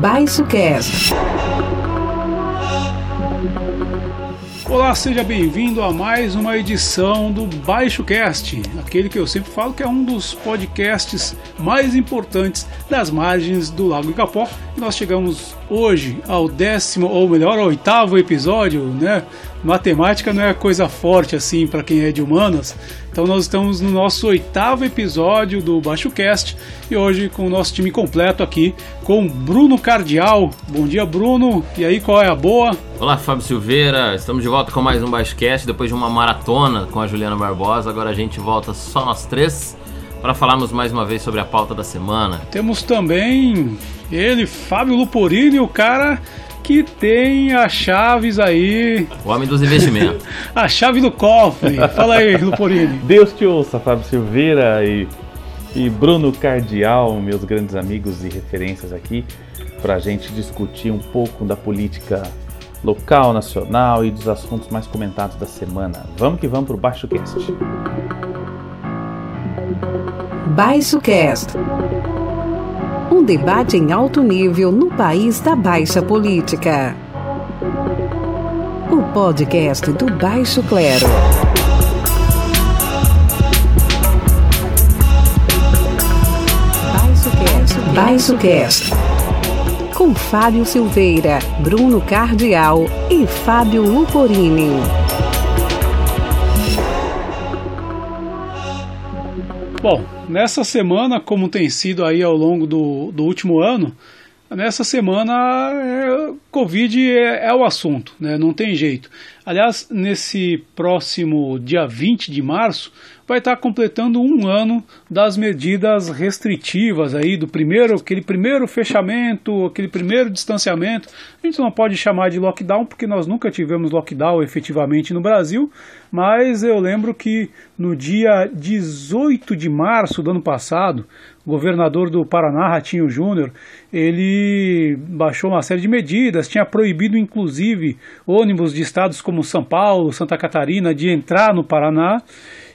Baixo Cast. Olá, seja bem-vindo a mais uma edição do Baixo Cast, aquele que eu sempre falo que é um dos podcasts mais importantes das margens do Lago Icapó. Nós chegamos hoje ao décimo, ou melhor, ao oitavo episódio, né? Matemática não é coisa forte assim para quem é de humanas. Então nós estamos no nosso oitavo episódio do Baixo Cast e hoje com o nosso time completo aqui com Bruno Cardial. Bom dia, Bruno. E aí, qual é a boa? Olá, Fábio Silveira. Estamos de volta com mais um Baixo Cast depois de uma maratona com a Juliana Barbosa. Agora a gente volta só nós três para falarmos mais uma vez sobre a pauta da semana. Temos também ele, Fábio Luporini, o cara que tem as chaves aí. O homem dos investimentos. a chave do cofre. Fala aí, Luporini. Deus te ouça, Fábio Silveira e, e Bruno Cardial, meus grandes amigos e referências aqui, para a gente discutir um pouco da política local, nacional e dos assuntos mais comentados da semana. Vamos que vamos para o Baixo Cast. Baixo Cast um debate em alto nível no país da baixa política. O podcast do Baixo Clero. Baixo Cast. Com Fábio Silveira, Bruno Cardial e Fábio Luporini. Bom, nessa semana, como tem sido aí ao longo do, do último ano, nessa semana é, Covid é, é, o assunto, né? não tem jeito. Aliás, nesse próximo dia 20 de março, vai estar completando um ano das medidas restritivas aí, do primeiro, aquele primeiro fechamento, aquele primeiro distanciamento. A gente não pode chamar de lockdown, porque nós nunca tivemos lockdown efetivamente no Brasil, mas eu lembro que no dia 18 de março do ano passado, o governador do Paraná, Ratinho Júnior, ele baixou uma série de medidas, tinha proibido inclusive ônibus de estados como São Paulo, Santa Catarina de entrar no Paraná.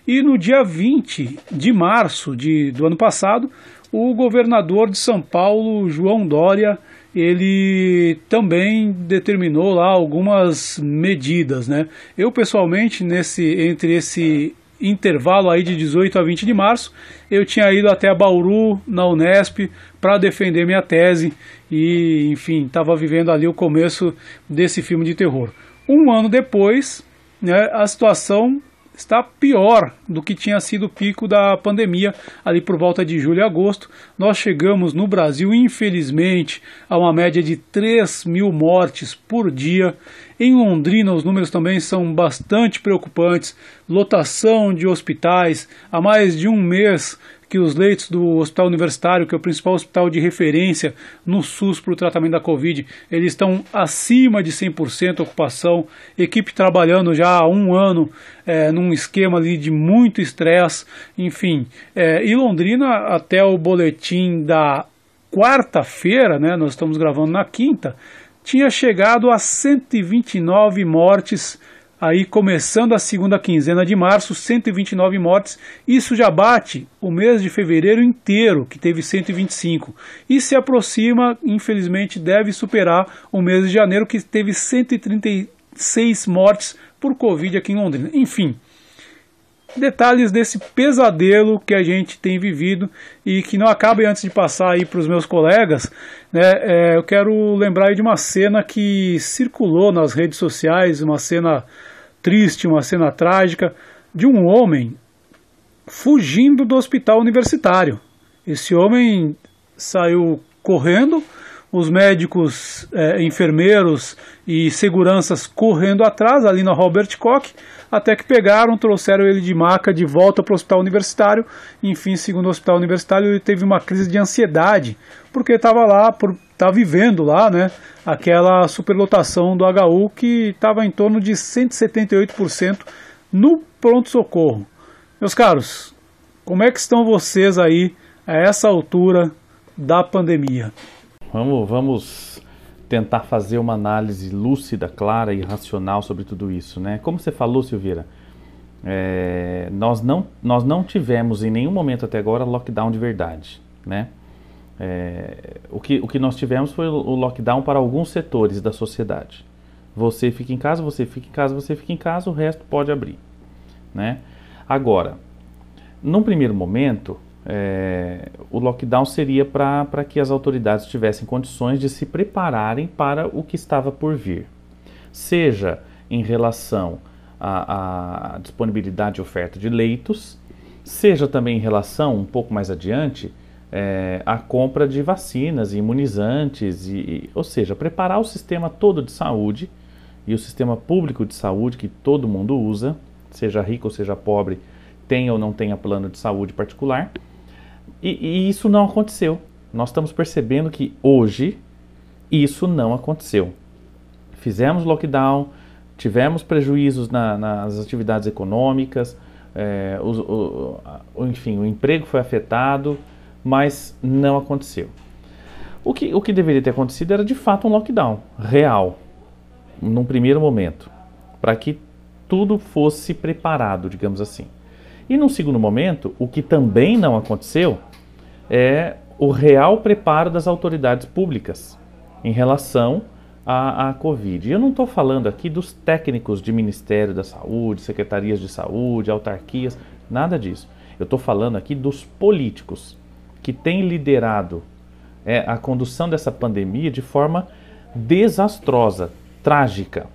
E no dia 20 de março de, do ano passado, o governador de São Paulo, João Dória, ele também determinou lá algumas medidas, né? Eu pessoalmente nesse entre esse intervalo aí de 18 a 20 de março, eu tinha ido até Bauru na Unesp para defender minha tese e, enfim, estava vivendo ali o começo desse filme de terror. Um ano depois, né, a situação está pior do que tinha sido o pico da pandemia ali por volta de julho e agosto. Nós chegamos no Brasil, infelizmente, a uma média de 3 mil mortes por dia. Em Londrina, os números também são bastante preocupantes. Lotação de hospitais há mais de um mês que os leitos do Hospital Universitário, que é o principal hospital de referência no SUS para o tratamento da Covid, eles estão acima de 100% ocupação, equipe trabalhando já há um ano é, num esquema ali de muito estresse, enfim. É, e Londrina, até o boletim da quarta-feira, né, nós estamos gravando na quinta, tinha chegado a 129 mortes aí começando a segunda quinzena de março, 129 mortes. Isso já bate o mês de fevereiro inteiro, que teve 125. E se aproxima, infelizmente, deve superar o mês de janeiro, que teve 136 mortes por Covid aqui em Londrina. Enfim, detalhes desse pesadelo que a gente tem vivido e que não acabe antes de passar aí para os meus colegas, né, é, eu quero lembrar de uma cena que circulou nas redes sociais, uma cena triste, uma cena trágica de um homem fugindo do hospital universitário. Esse homem saiu correndo, os médicos, é, enfermeiros e seguranças correndo atrás, ali na Robert Koch, até que pegaram, trouxeram ele de maca de volta para o hospital universitário. Enfim, segundo o hospital universitário, ele teve uma crise de ansiedade, porque estava lá, por estar tá vivendo lá, né, aquela superlotação do HU que estava em torno de 178% no pronto-socorro. Meus caros, como é que estão vocês aí a essa altura da pandemia? Vamos, vamos tentar fazer uma análise lúcida, clara e racional sobre tudo isso, né? Como você falou, Silveira, é, nós, não, nós não tivemos em nenhum momento até agora lockdown de verdade, né? É, o, que, o que nós tivemos foi o lockdown para alguns setores da sociedade. Você fica em casa, você fica em casa, você fica em casa, o resto pode abrir. Né? Agora, num primeiro momento, é, o lockdown seria para que as autoridades tivessem condições de se prepararem para o que estava por vir. Seja em relação à, à disponibilidade e oferta de leitos, seja também em relação, um pouco mais adiante, é, a compra de vacinas e imunizantes, e, e, ou seja, preparar o sistema todo de saúde e o sistema público de saúde que todo mundo usa, seja rico ou seja pobre, tenha ou não tenha plano de saúde particular. E, e isso não aconteceu. Nós estamos percebendo que hoje isso não aconteceu. Fizemos lockdown, tivemos prejuízos na, nas atividades econômicas, é, o, enfim, o emprego foi afetado mas não aconteceu. O que, o que deveria ter acontecido era de fato um lockdown real, num primeiro momento, para que tudo fosse preparado, digamos assim. E num segundo momento, o que também não aconteceu é o real preparo das autoridades públicas em relação à, à Covid. E eu não estou falando aqui dos técnicos de Ministério da Saúde, secretarias de saúde, autarquias, nada disso. Eu estou falando aqui dos políticos que tem liderado é, a condução dessa pandemia de forma desastrosa, trágica.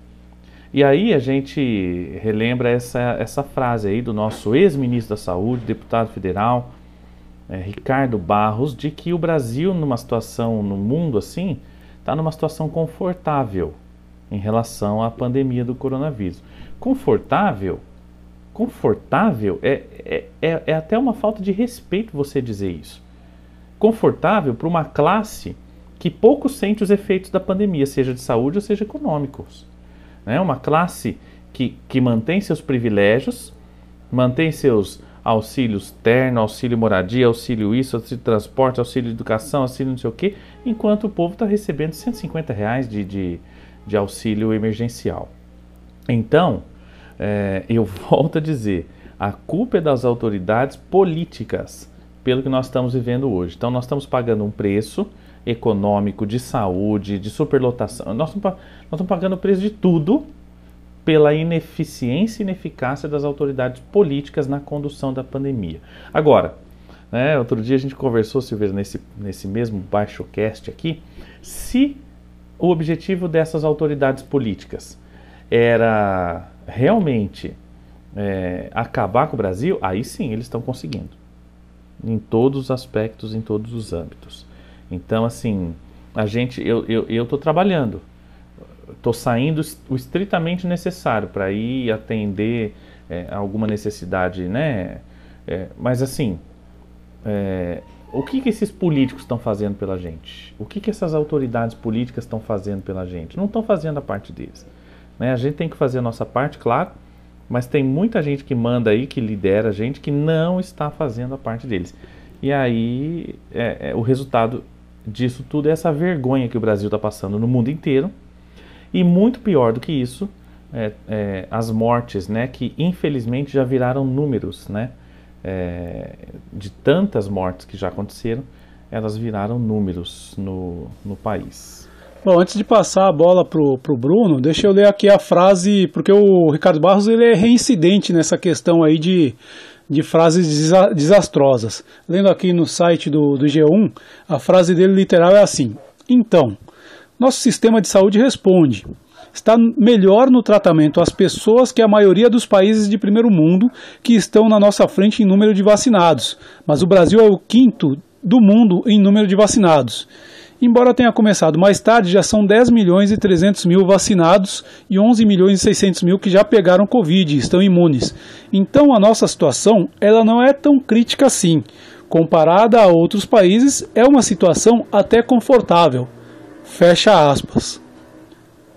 E aí a gente relembra essa, essa frase aí do nosso ex-ministro da Saúde, deputado federal, é, Ricardo Barros, de que o Brasil, numa situação no mundo assim, está numa situação confortável em relação à pandemia do coronavírus. Confortável, confortável é, é, é, é até uma falta de respeito você dizer isso confortável para uma classe que pouco sente os efeitos da pandemia, seja de saúde ou seja econômicos. Né? Uma classe que, que mantém seus privilégios, mantém seus auxílios terno, auxílio moradia, auxílio isso, auxílio transporte, auxílio educação, auxílio não sei o quê, enquanto o povo está recebendo 150 reais de, de, de auxílio emergencial. Então, é, eu volto a dizer, a culpa é das autoridades políticas pelo que nós estamos vivendo hoje. Então, nós estamos pagando um preço econômico, de saúde, de superlotação. Nós estamos, nós pagando o preço de tudo pela ineficiência e ineficácia das autoridades políticas na condução da pandemia. Agora, né, outro dia a gente conversou, Silveira, nesse, nesse mesmo baixo cast aqui, se o objetivo dessas autoridades políticas era realmente é, acabar com o Brasil, aí sim eles estão conseguindo em todos os aspectos, em todos os âmbitos. Então, assim, a gente, eu eu eu estou trabalhando, estou saindo o estritamente necessário para ir atender é, alguma necessidade, né? É, mas assim, é, o que, que esses políticos estão fazendo pela gente? O que, que essas autoridades políticas estão fazendo pela gente? Não estão fazendo a parte deles. Né? A gente tem que fazer a nossa parte, claro, mas tem muita gente que manda aí, que lidera a gente, que não está fazendo a parte deles. E aí é, é, o resultado disso tudo é essa vergonha que o Brasil está passando no mundo inteiro. E muito pior do que isso, é, é, as mortes, né, que infelizmente já viraram números, né, é, de tantas mortes que já aconteceram, elas viraram números no, no país. Bom, antes de passar a bola pro, pro Bruno, deixa eu ler aqui a frase, porque o Ricardo Barros ele é reincidente nessa questão aí de, de frases desastrosas. Lendo aqui no site do, do G1, a frase dele literal é assim: Então, nosso sistema de saúde responde. Está melhor no tratamento às pessoas que a maioria dos países de primeiro mundo que estão na nossa frente em número de vacinados, mas o Brasil é o quinto do mundo em número de vacinados. Embora tenha começado mais tarde, já são 10 milhões e 300 mil vacinados e 11 milhões e 600 mil que já pegaram Covid e estão imunes. Então a nossa situação ela não é tão crítica assim. Comparada a outros países, é uma situação até confortável. Fecha aspas.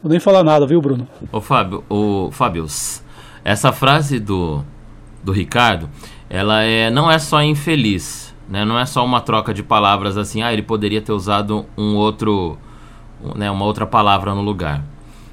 Vou nem falar nada, viu, Bruno? Ô Fábio, o Fábio, essa frase do, do Ricardo, ela é, não é só infeliz né? Não é só uma troca de palavras assim, ah, ele poderia ter usado um outro, né, uma outra palavra no lugar.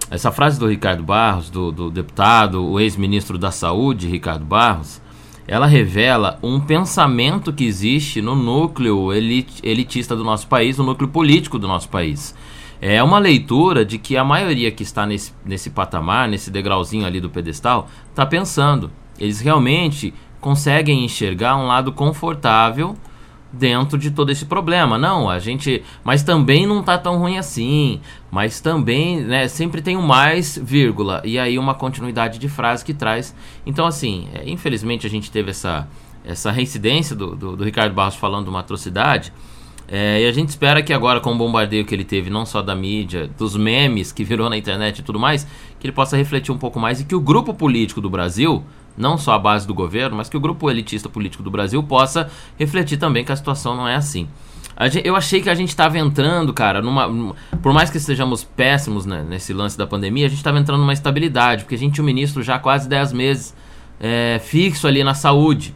essa frase do Ricardo Barros, do, do deputado, o ex-ministro da Saúde, Ricardo Barros, ela revela um pensamento que existe no núcleo elit elitista do nosso país, no núcleo político do nosso país. É uma leitura de que a maioria que está nesse, nesse patamar, nesse degrauzinho ali do pedestal, está pensando. Eles realmente conseguem enxergar um lado confortável dentro de todo esse problema. Não, a gente. Mas também não tá tão ruim assim. Mas também, né? Sempre tem um mais, vírgula. E aí uma continuidade de frase que traz. Então, assim, é, infelizmente a gente teve essa, essa reincidência do, do, do Ricardo Barros falando de uma atrocidade. É, e a gente espera que agora, com o bombardeio que ele teve, não só da mídia, dos memes que virou na internet e tudo mais, que ele possa refletir um pouco mais e que o grupo político do Brasil não só a base do governo, mas que o grupo elitista político do Brasil possa refletir também que a situação não é assim. Eu achei que a gente estava entrando, cara, numa. Por mais que estejamos péssimos né, nesse lance da pandemia, a gente estava entrando numa estabilidade, porque a gente tinha um ministro já há quase 10 meses é, fixo ali na saúde.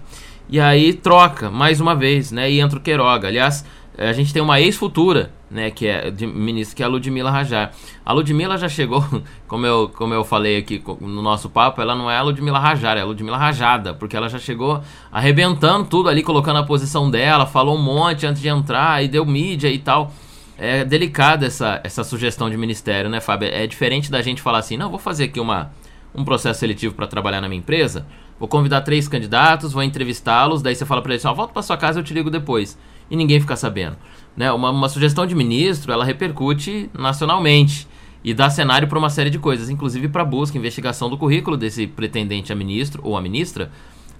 E aí troca, mais uma vez, né? E entra o Queiroga. Aliás, a gente tem uma ex-futura né, que é de que é a Ludmila Rajar. A Ludmila já chegou, como eu, como eu falei aqui no nosso papo, ela não é a Ludmila Rajar, é a Ludmila Rajada, porque ela já chegou arrebentando tudo ali, colocando a posição dela, falou um monte antes de entrar, e deu mídia e tal. É delicada essa, essa sugestão de ministério, né, Fábio? É diferente da gente falar assim, não, vou fazer aqui uma, um processo seletivo para trabalhar na minha empresa, vou convidar três candidatos, vou entrevistá-los, daí você fala para eles, ó, volta para sua casa, eu te ligo depois. E ninguém fica sabendo. Né? Uma, uma sugestão de ministro, ela repercute nacionalmente e dá cenário para uma série de coisas, inclusive para busca, investigação do currículo desse pretendente a ministro ou a ministra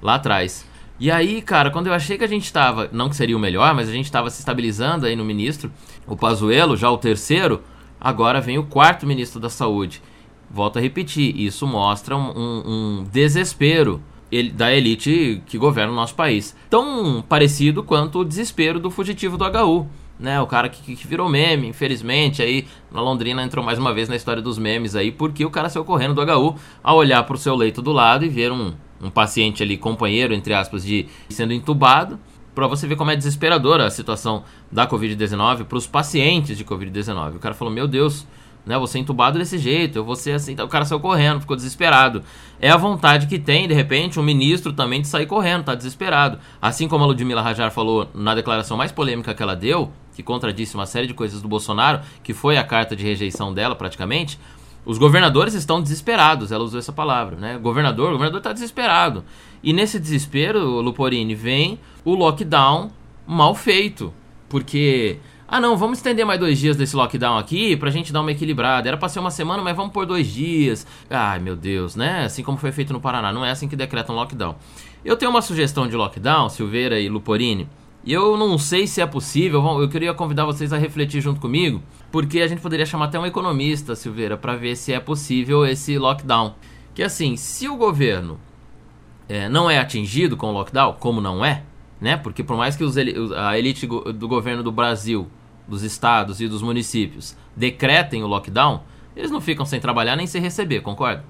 lá atrás. E aí, cara, quando eu achei que a gente estava, não que seria o melhor, mas a gente estava se estabilizando aí no ministro, o Pazuello, já o terceiro, agora vem o quarto ministro da Saúde. Volto a repetir, isso mostra um, um, um desespero da elite que governa o nosso país. Tão parecido quanto o desespero do fugitivo do HU né? O cara que, que, virou meme, infelizmente, aí na Londrina entrou mais uma vez na história dos memes aí, porque o cara saiu correndo do HU ao olhar para o seu leito do lado e ver um, um paciente ali, companheiro, entre aspas, de sendo entubado, para você ver como é desesperadora a situação da Covid-19 para os pacientes de Covid-19. O cara falou: Meu Deus, né? Você entubado desse jeito, eu vou ser assim. Então, o cara saiu correndo, ficou desesperado. É a vontade que tem, de repente, um ministro também de sair correndo, tá desesperado. Assim como a Ludmila Rajar falou na declaração mais polêmica que ela deu, que contradisse uma série de coisas do Bolsonaro, que foi a carta de rejeição dela praticamente. Os governadores estão desesperados, ela usou essa palavra, né? Governador, o governador está desesperado. E nesse desespero, Luporini, vem o lockdown mal feito. Porque ah, não, vamos estender mais dois dias desse lockdown aqui pra gente dar uma equilibrada. Era pra ser uma semana, mas vamos por dois dias. Ai, meu Deus, né? Assim como foi feito no Paraná. Não é assim que decreta um lockdown. Eu tenho uma sugestão de lockdown, Silveira e Luporini. E eu não sei se é possível. Eu queria convidar vocês a refletir junto comigo. Porque a gente poderia chamar até um economista, Silveira, para ver se é possível esse lockdown. Que assim, se o governo é, não é atingido com o lockdown, como não é, né? Porque por mais que os, a elite do governo do Brasil dos estados e dos municípios decretem o lockdown, eles não ficam sem trabalhar nem sem receber, concorda?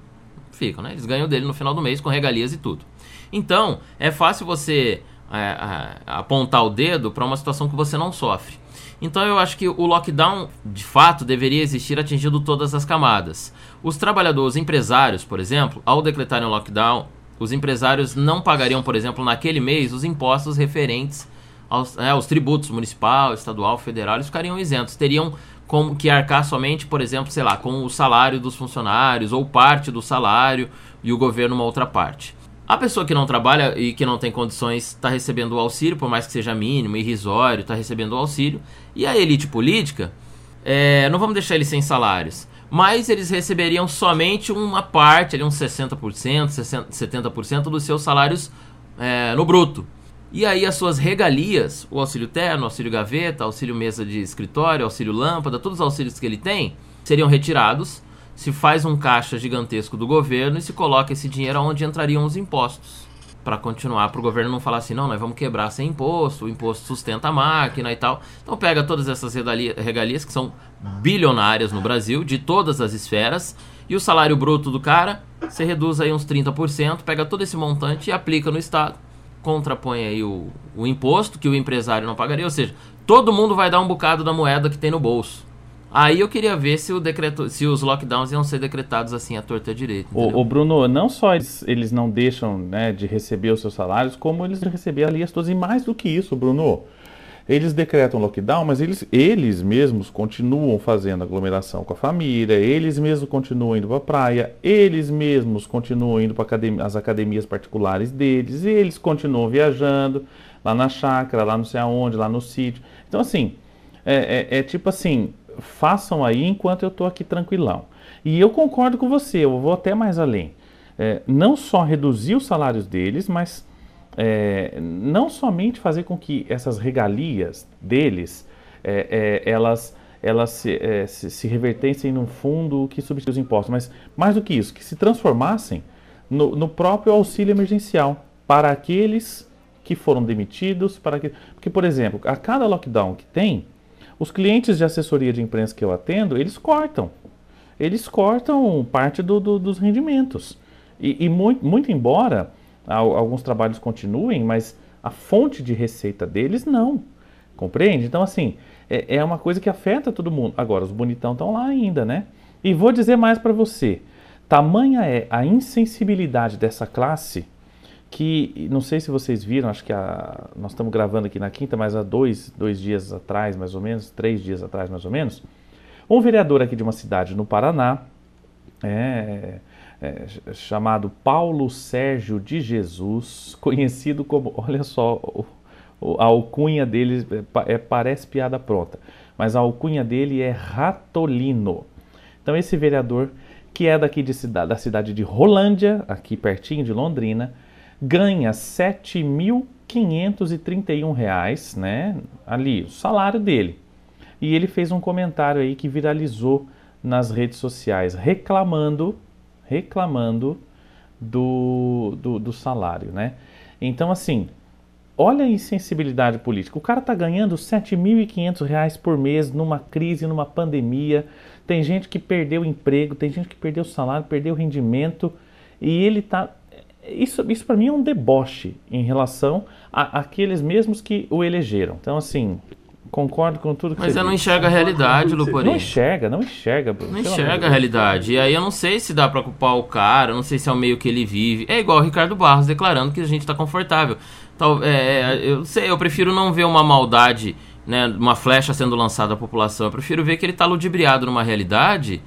Ficam, né? Eles ganham dele no final do mês com regalias e tudo. Então, é fácil você é, apontar o dedo para uma situação que você não sofre. Então eu acho que o lockdown, de fato, deveria existir atingindo todas as camadas. Os trabalhadores, os empresários, por exemplo, ao decretarem o lockdown, os empresários não pagariam, por exemplo, naquele mês, os impostos referentes aos, é, os tributos municipal, estadual, federal, eles ficariam isentos. Teriam como que arcar somente, por exemplo, sei lá, com o salário dos funcionários ou parte do salário e o governo uma outra parte. A pessoa que não trabalha e que não tem condições está recebendo o auxílio, por mais que seja mínimo, irrisório, está recebendo o auxílio. E a elite política, é, não vamos deixar eles sem salários, mas eles receberiam somente uma parte, ali uns 60%, 70% dos seus salários é, no bruto. E aí as suas regalias, o auxílio terno, auxílio gaveta, auxílio mesa de escritório, auxílio lâmpada, todos os auxílios que ele tem, seriam retirados, se faz um caixa gigantesco do governo e se coloca esse dinheiro onde entrariam os impostos. Para continuar, para o governo não falar assim, não, nós vamos quebrar sem imposto, o imposto sustenta a máquina e tal. Então pega todas essas regalias que são bilionárias no Brasil, de todas as esferas, e o salário bruto do cara, você reduz aí uns 30%, pega todo esse montante e aplica no Estado contrapõe aí o, o imposto que o empresário não pagaria, ou seja, todo mundo vai dar um bocado da moeda que tem no bolso. Aí eu queria ver se, o decreto, se os lockdowns iam ser decretados assim à torta direita. O, o, Bruno, não só eles, eles não deixam né, de receber os seus salários, como eles receber ali as todas. E mais do que isso, Bruno, eles decretam lockdown, mas eles, eles mesmos continuam fazendo aglomeração com a família, eles mesmos continuam indo para a praia, eles mesmos continuam indo para academia, as academias particulares deles, eles continuam viajando lá na chácara, lá não sei aonde, lá no sítio. Então, assim, é, é, é tipo assim, façam aí enquanto eu estou aqui tranquilão. E eu concordo com você, eu vou até mais além. É, não só reduzir os salários deles, mas é, não somente fazer com que essas regalias deles é, é, elas, elas se, é, se, se, revertessem num fundo que substitui os impostos, mas mais do que isso, que se transformassem no, no próprio auxílio emergencial para aqueles que foram demitidos, para que, porque por exemplo, a cada lockdown que tem, os clientes de assessoria de imprensa que eu atendo, eles cortam, eles cortam parte do, do, dos rendimentos e, e muito, muito embora alguns trabalhos continuem, mas a fonte de receita deles não. Compreende? Então, assim, é, é uma coisa que afeta todo mundo. Agora, os bonitão estão lá ainda, né? E vou dizer mais para você. Tamanha é a insensibilidade dessa classe que, não sei se vocês viram, acho que a, nós estamos gravando aqui na quinta, mas há dois, dois dias atrás, mais ou menos, três dias atrás, mais ou menos, um vereador aqui de uma cidade no Paraná, é, é, chamado Paulo Sérgio de Jesus, conhecido como, olha só, a alcunha dele é, é, parece piada pronta, mas a alcunha dele é Ratolino. Então esse vereador, que é daqui de da cidade de Rolândia, aqui pertinho de Londrina, ganha R$ 7.531, né? Ali, o salário dele. E ele fez um comentário aí que viralizou nas redes sociais, reclamando reclamando do, do, do salário, né? Então, assim, olha a insensibilidade política. O cara tá ganhando R$ 7.500 por mês numa crise, numa pandemia. Tem gente que perdeu emprego, tem gente que perdeu salário, perdeu rendimento. E ele tá. Isso, isso para mim é um deboche em relação àqueles mesmos que o elegeram. Então, assim, Concordo com tudo que Mas você eu não enxerga a realidade, Luporinho. Não enxerga, não enxerga, Bruno. Não enxerga a realidade. E aí eu não sei se dá pra culpar o cara, não sei se é o meio que ele vive. É igual o Ricardo Barros declarando que a gente tá confortável. Tal, é, é, eu sei, eu prefiro não ver uma maldade, né, uma flecha sendo lançada à população. Eu prefiro ver que ele tá ludibriado numa realidade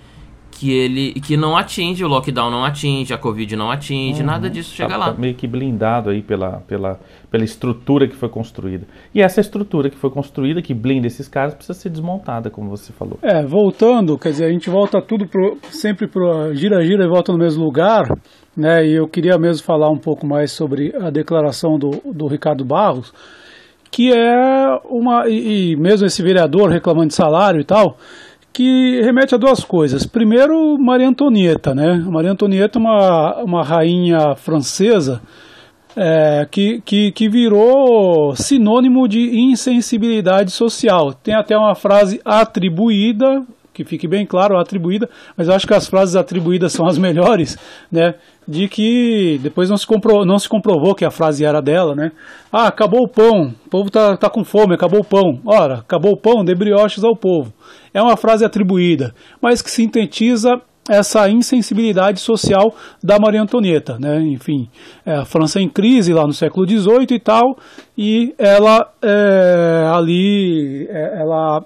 que ele que não atinge, o lockdown não atinge, a Covid não atinge, uhum. nada disso chega tá, lá. Tá meio que blindado aí pela, pela, pela estrutura que foi construída. E essa estrutura que foi construída, que blinda esses caras, precisa ser desmontada, como você falou. É, voltando, quer dizer, a gente volta tudo pro, sempre pro gira-gira e volta no mesmo lugar, né? E eu queria mesmo falar um pouco mais sobre a declaração do, do Ricardo Barros, que é uma. E, e mesmo esse vereador reclamando de salário e tal que remete a duas coisas. Primeiro, Maria Antonieta, né? Maria Antonieta é uma, uma rainha francesa é, que, que, que virou sinônimo de insensibilidade social. Tem até uma frase atribuída, que fique bem claro, atribuída, mas eu acho que as frases atribuídas são as melhores, né? De que depois não se, compro, não se comprovou que a frase era dela, né? Ah, acabou o pão, o povo tá, tá com fome, acabou o pão. Ora, acabou o pão, dê brioches ao povo é uma frase atribuída, mas que sintetiza essa insensibilidade social da Maria Antonieta, né? Enfim, é, a França em crise lá no século XVIII e tal, e ela é, ali, é, ela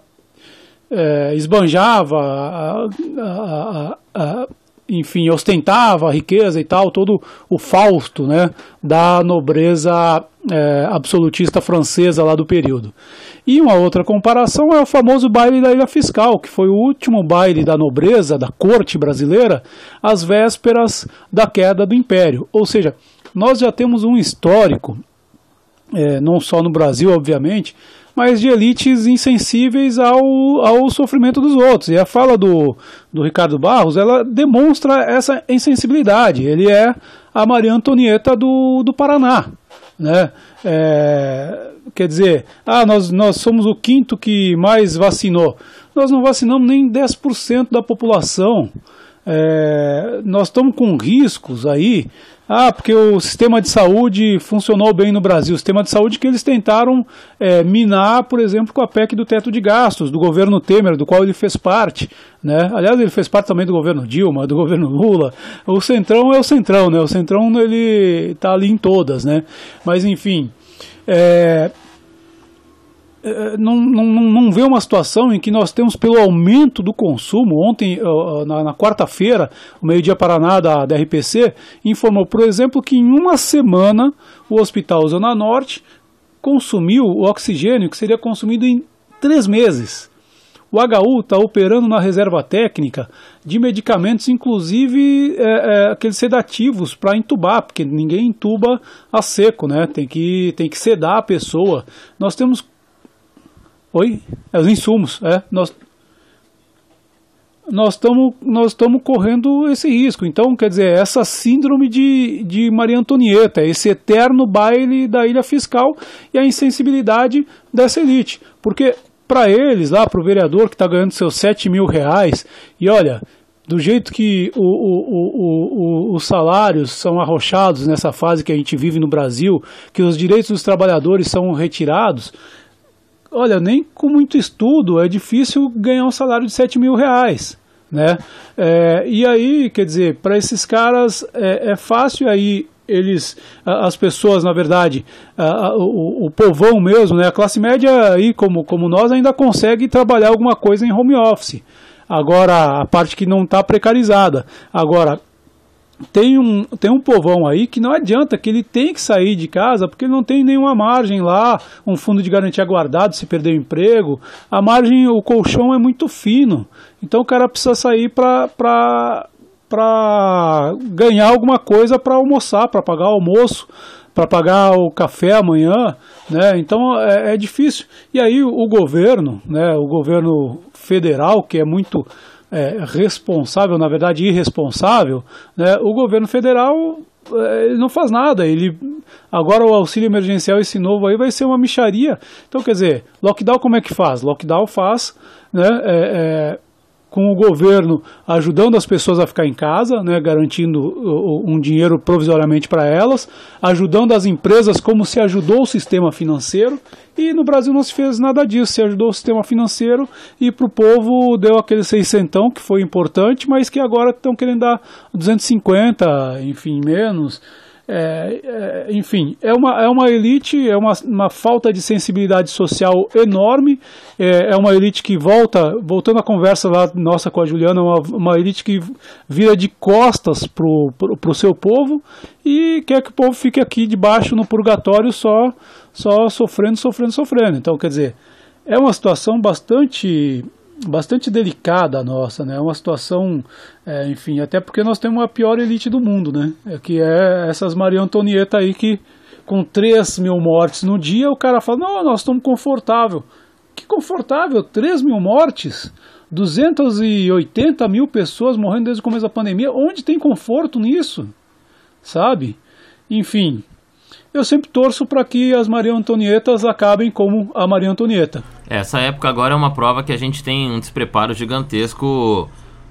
é, esbanjava, a, a, a, enfim, ostentava a riqueza e tal, todo o fausto, né, da nobreza é, absolutista francesa lá do período. E uma outra comparação é o famoso baile da Ilha Fiscal, que foi o último baile da nobreza, da corte brasileira, às vésperas da queda do Império. Ou seja, nós já temos um histórico, é, não só no Brasil, obviamente, mas de elites insensíveis ao, ao sofrimento dos outros. E a fala do, do Ricardo Barros, ela demonstra essa insensibilidade. Ele é a Maria Antonieta do, do Paraná. Né? É, quer dizer, ah, nós, nós somos o quinto que mais vacinou. Nós não vacinamos nem 10% da população. É, nós estamos com riscos aí Ah, porque o sistema de saúde funcionou bem no Brasil. O sistema de saúde que eles tentaram é, minar, por exemplo, com a PEC do teto de gastos, do governo Temer, do qual ele fez parte. Né? Aliás, ele fez parte também do governo Dilma, do governo Lula. O Centrão é o Centrão, né? O Centrão ele está ali em todas, né? Mas enfim. É, não, não, não vê uma situação em que nós temos pelo aumento do consumo. Ontem, na, na quarta-feira, o Meio-Dia Paraná da, da RPC informou, por exemplo, que em uma semana o Hospital Zona Norte consumiu o oxigênio que seria consumido em três meses. O HU está operando na reserva técnica de medicamentos, inclusive é, é, aqueles sedativos para entubar, porque ninguém entuba a seco, né? Tem que, tem que sedar a pessoa. Nós temos Oi? É os insumos, é. Nós nós estamos nós estamos correndo esse risco. Então, quer dizer, essa síndrome de, de Maria Antonieta, esse eterno baile da ilha fiscal e a insensibilidade dessa elite. Porque para eles, lá para o vereador que está ganhando seus 7 mil reais, e olha, do jeito que o, o, o, os salários são arrochados nessa fase que a gente vive no Brasil, que os direitos dos trabalhadores são retirados, olha, nem com muito estudo é difícil ganhar um salário de 7 mil reais. Né? É, e aí, quer dizer, para esses caras é, é, fácil aí eles, as pessoas, na verdade, o, o, povão mesmo, né, a classe média aí, como, como nós, ainda consegue trabalhar alguma coisa em home office. Agora, a parte que não está precarizada. Agora, tem um, tem um povão aí que não adianta, que ele tem que sair de casa porque não tem nenhuma margem lá, um fundo de garantia guardado se perder o emprego. A margem, o colchão é muito fino. Então o cara precisa sair para ganhar alguma coisa para almoçar, para pagar o almoço, para pagar o café amanhã. Né? Então é, é difícil. E aí o, o governo, né, o governo federal, que é muito é, responsável, na verdade irresponsável, né, o governo federal é, ele não faz nada. Ele agora o auxílio emergencial esse novo aí vai ser uma micharia. Então quer dizer, lockdown como é que faz? Lockdown faz, né? É, é, com o governo ajudando as pessoas a ficar em casa, né, garantindo um dinheiro provisoriamente para elas, ajudando as empresas como se ajudou o sistema financeiro, e no Brasil não se fez nada disso, se ajudou o sistema financeiro e para o povo deu aquele seiscentão que foi importante, mas que agora estão querendo dar 250, enfim, menos. É, é, enfim, é uma, é uma elite, é uma, uma falta de sensibilidade social enorme, é, é uma elite que volta, voltando à conversa lá nossa com a Juliana, uma, uma elite que vira de costas para o seu povo e quer que o povo fique aqui debaixo no purgatório só, só sofrendo, sofrendo, sofrendo. Então, quer dizer, é uma situação bastante bastante delicada a nossa, né? É uma situação, é, enfim, até porque nós temos a pior elite do mundo, né? É, que é essas Maria Antonieta aí que com 3 mil mortes no dia, o cara fala, não, nós estamos confortável. Que confortável? 3 mil mortes? 280 mil pessoas morrendo desde o começo da pandemia. Onde tem conforto nisso? Sabe? Enfim, eu sempre torço para que as Maria Antonietas acabem como a Maria Antonieta. Essa época agora é uma prova que a gente tem um despreparo gigantesco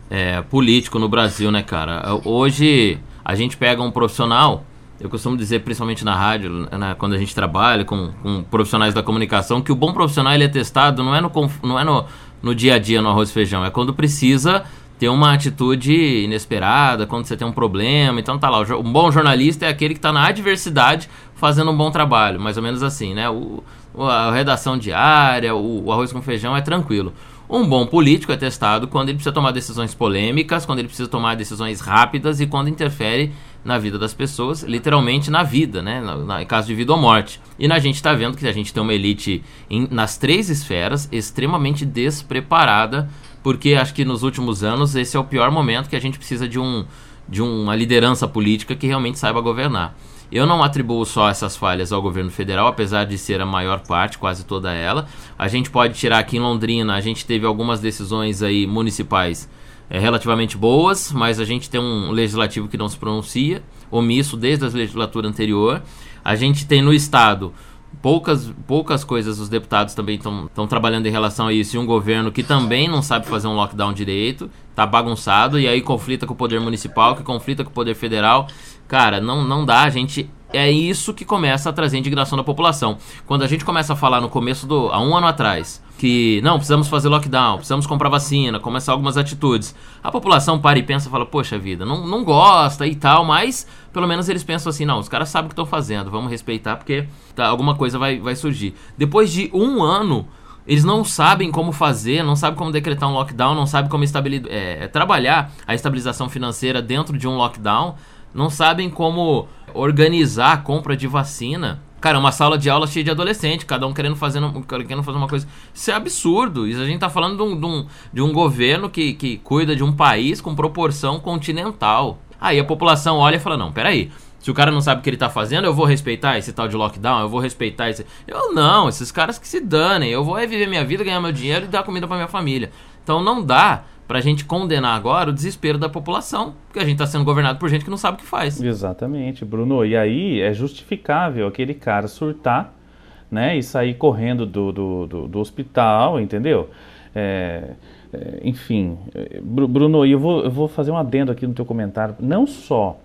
é, político no Brasil, né, cara? Hoje a gente pega um profissional, eu costumo dizer principalmente na rádio, né, quando a gente trabalha com, com, profissionais da comunicação, que o bom profissional ele é testado não é no, não é no, no dia a dia no arroz e feijão, é quando precisa ter uma atitude inesperada, quando você tem um problema. Então tá lá, um bom jornalista é aquele que está na adversidade fazendo um bom trabalho, mais ou menos assim, né? O, a redação diária, o, o arroz com feijão é tranquilo. Um bom político é testado quando ele precisa tomar decisões polêmicas, quando ele precisa tomar decisões rápidas e quando interfere na vida das pessoas, literalmente na vida, né? Na, na, em caso de vida ou morte. E a gente está vendo que a gente tem uma elite em, nas três esferas extremamente despreparada, porque acho que nos últimos anos esse é o pior momento que a gente precisa de, um, de uma liderança política que realmente saiba governar. Eu não atribuo só essas falhas ao governo federal, apesar de ser a maior parte, quase toda ela. A gente pode tirar aqui em Londrina, a gente teve algumas decisões aí municipais é, relativamente boas, mas a gente tem um legislativo que não se pronuncia, omisso desde a legislatura anterior. A gente tem no estado poucas, poucas coisas os deputados também estão trabalhando em relação a isso. E um governo que também não sabe fazer um lockdown direito, tá bagunçado, e aí conflita com o poder municipal, que conflita com o poder federal. Cara, não, não dá, a gente é isso que começa a trazer indignação da população. Quando a gente começa a falar no começo do. há um ano atrás, que não, precisamos fazer lockdown, precisamos comprar vacina, começar algumas atitudes. A população para e pensa fala, poxa vida, não, não gosta e tal, mas pelo menos eles pensam assim, não, os caras sabem o que estão fazendo, vamos respeitar porque tá, alguma coisa vai, vai surgir. Depois de um ano. Eles não sabem como fazer, não sabem como decretar um lockdown, não sabem como estabilizar, é, trabalhar a estabilização financeira dentro de um lockdown, não sabem como organizar a compra de vacina. Cara, uma sala de aula cheia de adolescente, cada um querendo fazer, querendo fazer uma coisa. Isso é absurdo. Isso a gente tá falando de um, de um, de um governo que, que cuida de um país com proporção continental. Aí a população olha e fala: não, peraí. Se o cara não sabe o que ele tá fazendo, eu vou respeitar esse tal de lockdown, eu vou respeitar esse. Eu não, esses caras que se danem. Eu vou é viver minha vida, ganhar meu dinheiro e dar comida para minha família. Então não dá para a gente condenar agora o desespero da população, porque a gente está sendo governado por gente que não sabe o que faz. Exatamente, Bruno. E aí é justificável aquele cara surtar, né, e sair correndo do, do, do, do hospital, entendeu? É, é, enfim, Bruno, eu vou, eu vou fazer um adendo aqui no teu comentário. Não só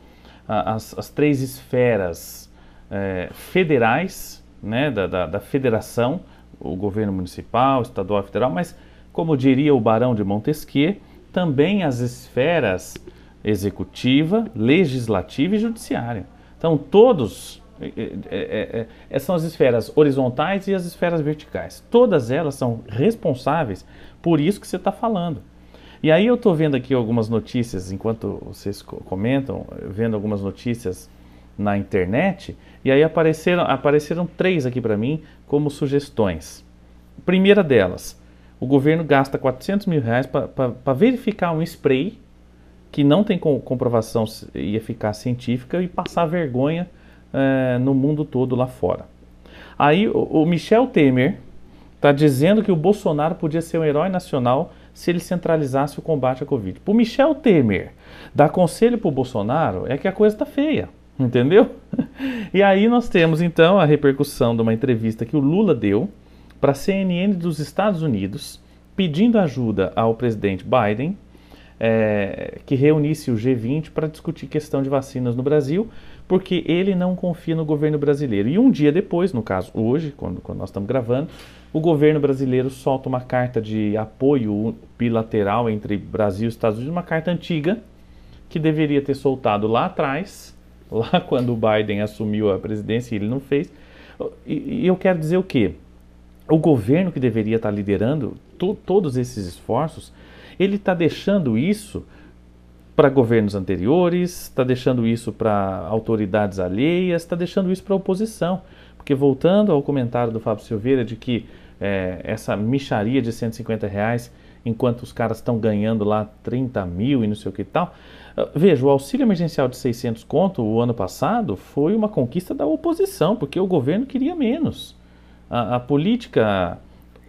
as, as três esferas é, federais, né, da, da, da federação, o governo municipal, estadual, federal, mas como diria o Barão de Montesquieu, também as esferas executiva, legislativa e judiciária. Então, todos é, é, é, são as esferas horizontais e as esferas verticais. Todas elas são responsáveis por isso que você está falando. E aí eu estou vendo aqui algumas notícias, enquanto vocês comentam, vendo algumas notícias na internet, e aí apareceram, apareceram três aqui para mim como sugestões. Primeira delas, o governo gasta 400 mil reais para verificar um spray que não tem comprovação e eficácia científica e passar vergonha é, no mundo todo lá fora. Aí o, o Michel Temer está dizendo que o Bolsonaro podia ser um herói nacional se ele centralizasse o combate à Covid. Para o Michel Temer dar conselho para o Bolsonaro é que a coisa está feia, entendeu? E aí nós temos então a repercussão de uma entrevista que o Lula deu para a CNN dos Estados Unidos, pedindo ajuda ao presidente Biden, é, que reunisse o G20 para discutir questão de vacinas no Brasil, porque ele não confia no governo brasileiro. E um dia depois, no caso hoje, quando, quando nós estamos gravando, o governo brasileiro solta uma carta de apoio bilateral entre Brasil e Estados Unidos, uma carta antiga, que deveria ter soltado lá atrás, lá quando o Biden assumiu a presidência e ele não fez. E, e eu quero dizer o quê? O governo que deveria estar liderando to, todos esses esforços, ele está deixando isso para governos anteriores, está deixando isso para autoridades alheias, está deixando isso para a oposição. Porque voltando ao comentário do Fábio Silveira de que é, essa micharia de 150 reais, enquanto os caras estão ganhando lá 30 mil e não sei o que e tal. Ah, veja, o auxílio emergencial de 600 conto o ano passado foi uma conquista da oposição, porque o governo queria menos a, a política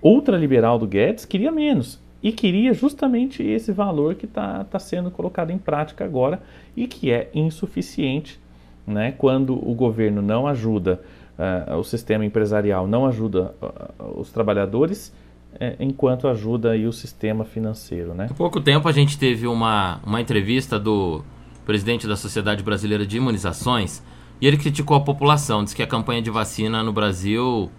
ultraliberal do Guedes queria menos e queria justamente esse valor que está tá sendo colocado em prática agora e que é insuficiente né, quando o governo não ajuda uh, o sistema empresarial, não ajuda uh, os trabalhadores, uh, enquanto ajuda aí, o sistema financeiro. Né? Há pouco tempo a gente teve uma, uma entrevista do presidente da Sociedade Brasileira de Imunizações e ele criticou a população, disse que a campanha de vacina no Brasil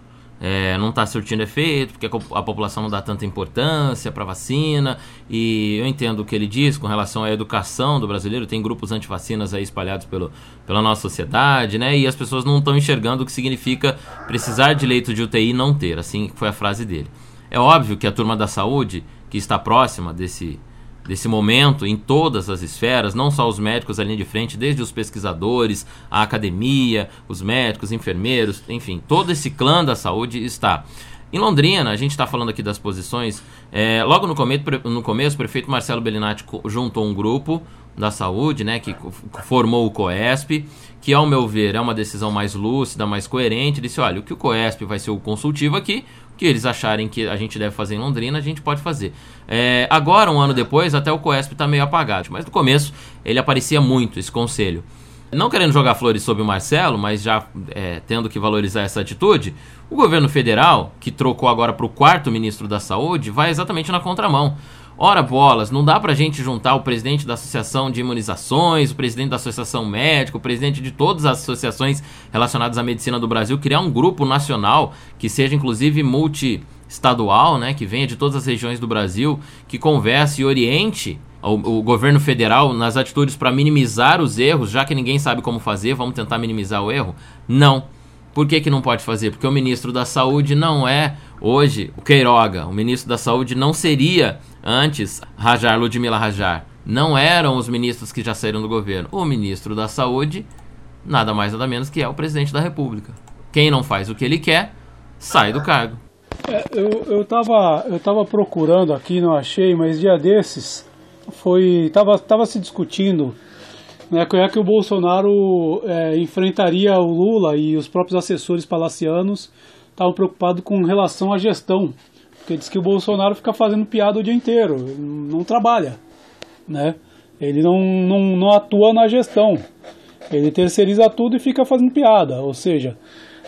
é, não está surtindo efeito, porque a, população não dá tanta importância para vacina. E eu entendo o que ele diz com relação à educação do brasileiro. Tem grupos antivacinas aí espalhados pelo, pela nossa sociedade, né? E as pessoas não estão enxergando o que significa precisar de leito de UTI e não ter. Assim foi a frase dele. É óbvio que a turma da saúde, que está próxima desse desse momento em todas as esferas, não só os médicos ali de frente, desde os pesquisadores, a academia, os médicos, enfermeiros, enfim, todo esse clã da saúde está. Em Londrina, a gente está falando aqui das posições. É, logo no começo, no começo, o prefeito Marcelo Bellinati juntou um grupo da saúde, né, que formou o COESP, que ao meu ver é uma decisão mais lúcida, mais coerente. Disse, olha, o que o COESP vai ser o consultivo aqui, que eles acharem que a gente deve fazer em Londrina, a gente pode fazer. É, agora, um ano depois, até o COESP está meio apagado, mas no começo ele aparecia muito, esse conselho. Não querendo jogar flores sobre o Marcelo, mas já é, tendo que valorizar essa atitude, o governo federal, que trocou agora para o quarto ministro da Saúde, vai exatamente na contramão. Ora bolas, não dá pra gente juntar o presidente da Associação de Imunizações, o presidente da Associação Médica, o presidente de todas as associações relacionadas à medicina do Brasil, criar um grupo nacional que seja inclusive multi-estadual, né, que venha de todas as regiões do Brasil, que converse e oriente o, o governo federal nas atitudes para minimizar os erros, já que ninguém sabe como fazer, vamos tentar minimizar o erro? Não. Por que, que não pode fazer? Porque o ministro da Saúde não é hoje o Queiroga. O ministro da Saúde não seria antes Rajar, Ludmila Rajar. Não eram os ministros que já saíram do governo. O ministro da Saúde, nada mais nada menos que é o presidente da República. Quem não faz o que ele quer, sai do cargo. É, eu, eu, tava, eu tava procurando aqui, não achei, mas dia desses foi tava, tava se discutindo né, é que o Bolsonaro é, enfrentaria o Lula e os próprios assessores palacianos estavam preocupados com relação à gestão, porque diz que o Bolsonaro fica fazendo piada o dia inteiro, não trabalha, né? Ele não, não, não atua na gestão, ele terceiriza tudo e fica fazendo piada, ou seja,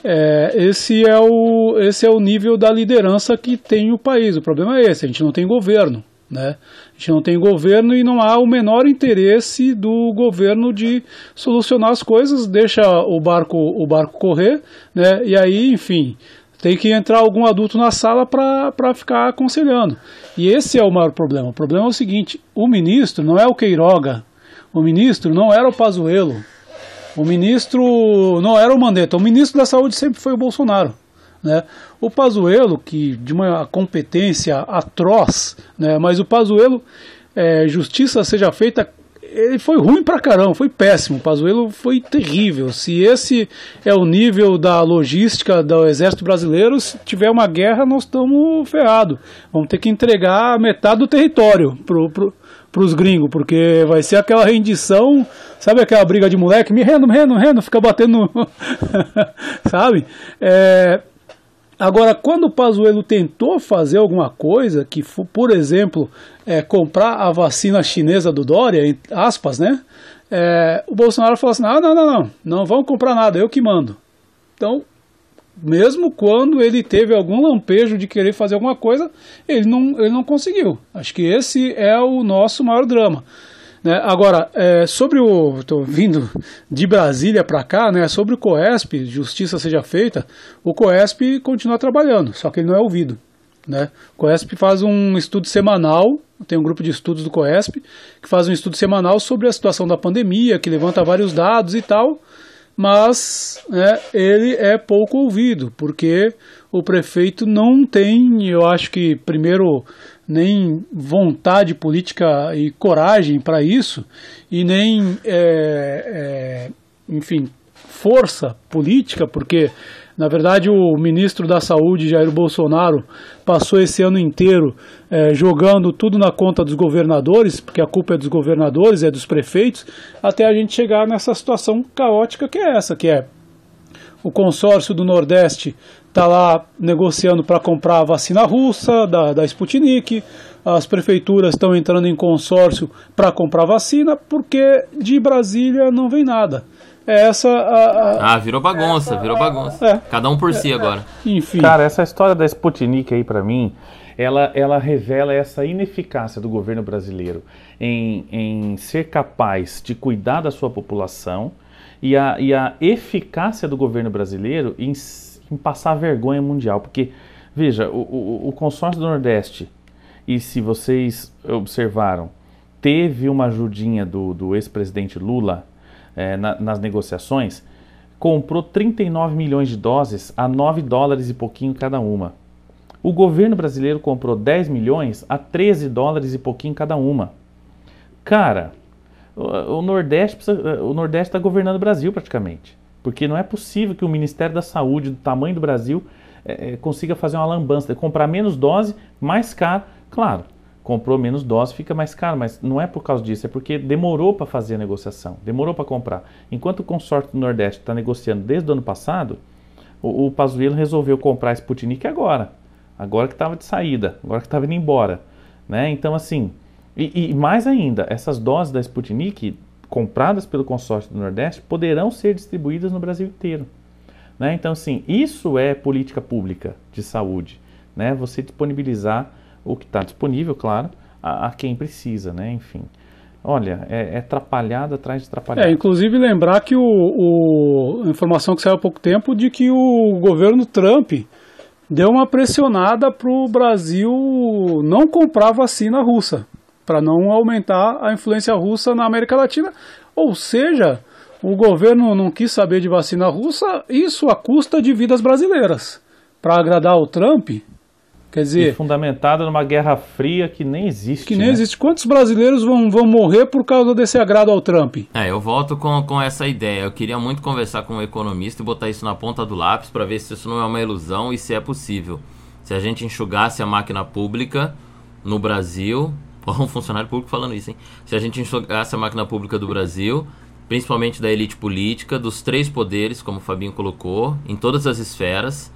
é, esse, é o, esse é o nível da liderança que tem o país. O problema é esse, a gente não tem governo. Né? A gente não tem governo e não há o menor interesse do governo de solucionar as coisas, deixa o barco, o barco correr, né? e aí, enfim, tem que entrar algum adulto na sala para ficar aconselhando. E esse é o maior problema. O problema é o seguinte: o ministro não é o Queiroga, o ministro não era o Pazuello, o ministro não era o Mandetta, o ministro da Saúde sempre foi o Bolsonaro. Né? O Pazuello, que de uma competência atroz, né? mas o Pazuello, é, justiça seja feita, ele foi ruim pra caramba, foi péssimo. O Pazuello foi terrível. Se esse é o nível da logística do Exército Brasileiro, se tiver uma guerra, nós estamos ferrados. Vamos ter que entregar metade do território pro, pro, pros gringos, porque vai ser aquela rendição, sabe aquela briga de moleque? Me rendo, me rendo, me rendo, fica batendo, sabe? É, Agora, quando o Pazuello tentou fazer alguma coisa, que por exemplo, é, comprar a vacina chinesa do Dória, aspas, né? É, o Bolsonaro falou assim: ah, não, não, não, não vão comprar nada, eu que mando. Então, mesmo quando ele teve algum lampejo de querer fazer alguma coisa, ele não, ele não conseguiu. Acho que esse é o nosso maior drama. Né? Agora, é, sobre o. Estou vindo de Brasília para cá, né? Sobre o COESP, justiça seja feita, o COESP continua trabalhando, só que ele não é ouvido. Né? O COESP faz um estudo semanal, tem um grupo de estudos do COESP, que faz um estudo semanal sobre a situação da pandemia, que levanta vários dados e tal, mas né, ele é pouco ouvido, porque o prefeito não tem, eu acho que primeiro nem vontade política e coragem para isso, e nem, é, é, enfim, força política, porque, na verdade, o ministro da Saúde, Jair Bolsonaro, passou esse ano inteiro é, jogando tudo na conta dos governadores, porque a culpa é dos governadores, é dos prefeitos, até a gente chegar nessa situação caótica que é essa, que é o consórcio do Nordeste está lá negociando para comprar a vacina russa da, da Sputnik, as prefeituras estão entrando em consórcio para comprar vacina, porque de Brasília não vem nada. É essa a, a... Ah, virou bagunça, virou bagunça. É, Cada um por si é, agora. Enfim. Cara, essa história da Sputnik aí para mim, ela, ela revela essa ineficácia do governo brasileiro em, em ser capaz de cuidar da sua população e a, e a eficácia do governo brasileiro em em passar vergonha mundial. Porque, veja, o, o, o consórcio do Nordeste, e se vocês observaram, teve uma ajudinha do, do ex-presidente Lula é, na, nas negociações, comprou 39 milhões de doses a 9 dólares e pouquinho cada uma. O governo brasileiro comprou 10 milhões a 13 dólares e pouquinho cada uma. Cara, o, o Nordeste o Nordeste está governando o Brasil praticamente. Porque não é possível que o Ministério da Saúde, do tamanho do Brasil, é, é, consiga fazer uma lambança, comprar menos dose, mais caro. Claro, comprou menos dose, fica mais caro, mas não é por causa disso, é porque demorou para fazer a negociação, demorou para comprar. Enquanto o consórcio do Nordeste está negociando desde o ano passado, o, o Pazuello resolveu comprar a Sputnik agora, agora que estava de saída, agora que estava indo embora. Né? Então, assim, e, e mais ainda, essas doses da Sputnik compradas pelo consórcio do Nordeste poderão ser distribuídas no Brasil inteiro. Né? Então, assim, isso é política pública de saúde. Né? Você disponibilizar o que está disponível, claro, a, a, quem precisa, né? Enfim. Olha, é, é atrapalhada atrás de atrapalhada. É, inclusive lembrar que o, o, a informação que saiu há pouco tempo de que o governo Trump deu uma pressionada para o Brasil não comprar vacina russa, para não aumentar a influência russa na América Latina. Ou seja, o governo não quis saber de vacina russa, isso a custa de vidas brasileiras. Para agradar o Trump, quer dizer. E fundamentada numa guerra fria que nem existe. Que nem né? existe. Quantos brasileiros vão, vão morrer por causa desse agrado ao Trump? É, eu volto com, com essa ideia. Eu queria muito conversar com um economista e botar isso na ponta do lápis para ver se isso não é uma ilusão e se é possível. Se a gente enxugasse a máquina pública no Brasil. Um funcionário público falando isso, hein? Se a gente enxugasse a máquina pública do Brasil principalmente da elite política, dos três poderes, como o Fabinho colocou, em todas as esferas,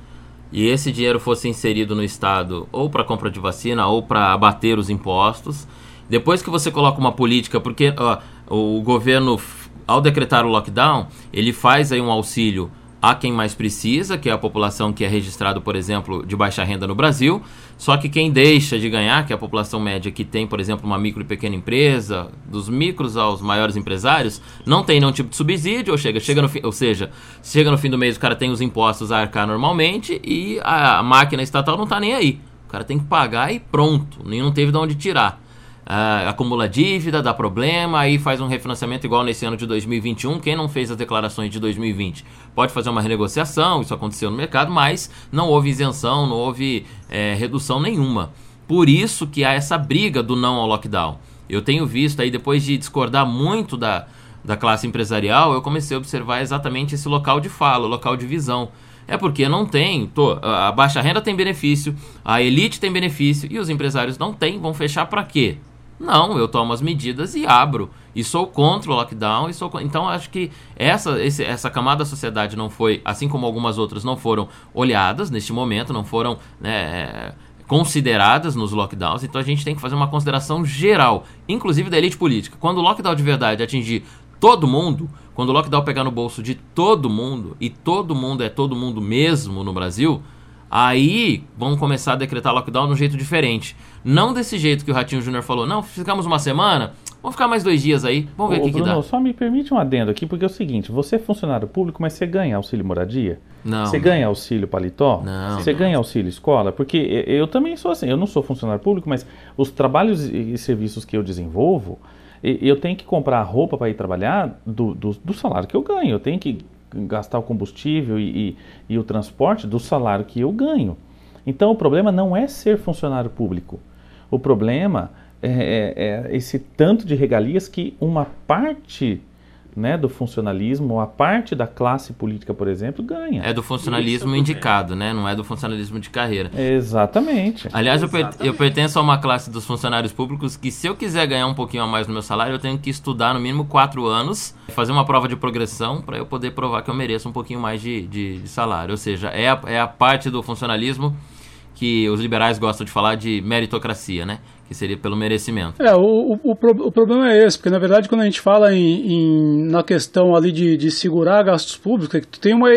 e esse dinheiro fosse inserido no Estado ou para compra de vacina ou para abater os impostos. Depois que você coloca uma política, porque ó, o governo, ao decretar o lockdown, ele faz aí um auxílio a quem mais precisa, que é a população que é registrado, por exemplo, de baixa renda no Brasil. Só que quem deixa de ganhar, que é a população média que tem, por exemplo, uma micro e pequena empresa, dos micros aos maiores empresários, não tem nenhum tipo de subsídio, ou chega, chega no ou seja, chega no fim do mês o cara tem os impostos a arcar normalmente e a máquina estatal não está nem aí. O cara tem que pagar e pronto, nem não teve de onde tirar uh, acumula dívida, dá problema, aí faz um refinanciamento igual nesse ano de 2021. Quem não fez as declarações de 2020 pode fazer uma renegociação, isso aconteceu no mercado, mas não houve isenção, não houve é, redução nenhuma. Por isso que há essa briga do não ao lockdown. Eu tenho visto aí, depois de discordar muito da, da classe empresarial, eu comecei a observar exatamente esse local de fala, local de visão. É porque não tem, tô, a baixa renda tem benefício, a elite tem benefício e os empresários não têm, vão fechar para quê? Não, eu tomo as medidas e abro. E sou contra o lockdown. E sou, então, acho que essa, esse, essa camada da sociedade não foi, assim como algumas outras, não foram olhadas neste momento, não foram né, consideradas nos lockdowns. Então, a gente tem que fazer uma consideração geral, inclusive da elite política. Quando o lockdown de verdade atingir todo mundo, quando o lockdown pegar no bolso de todo mundo, e todo mundo é todo mundo mesmo no Brasil Aí vão começar a decretar lockdown de um jeito diferente. Não desse jeito que o Ratinho Júnior falou, não, ficamos uma semana, vamos ficar mais dois dias aí, vamos ver o que, Bruno, que dá. Só me permite um adendo aqui, porque é o seguinte, você é funcionário público, mas você ganha auxílio moradia? Não. Você ganha auxílio paletó? Não. Você ganha auxílio escola? Porque eu também sou assim, eu não sou funcionário público, mas os trabalhos e serviços que eu desenvolvo, eu tenho que comprar roupa para ir trabalhar do, do, do salário que eu ganho. Eu tenho que gastar o combustível e, e, e o transporte do salário que eu ganho. Então o problema não é ser funcionário público. O problema é, é, é esse tanto de regalias que uma parte né, do funcionalismo, a parte da classe política, por exemplo, ganha. É do funcionalismo indicado, né? Não é do funcionalismo de carreira. Exatamente. Aliás, Exatamente. Eu, eu, pertenço a uma classe dos funcionários públicos que se eu quiser ganhar um pouquinho a mais no meu salário, eu tenho que estudar no mínimo quatro anos, fazer uma prova de progressão para eu poder provar que eu mereço um pouquinho mais de, de, de salário. Ou seja, é a, é a parte do funcionalismo que os liberais gostam de falar de meritocracia, né? Que seria pelo merecimento. É, o, o, o, problema é esse, porque na verdade quando a gente fala em, em na questão ali de, de segurar gastos públicos, é tem uma,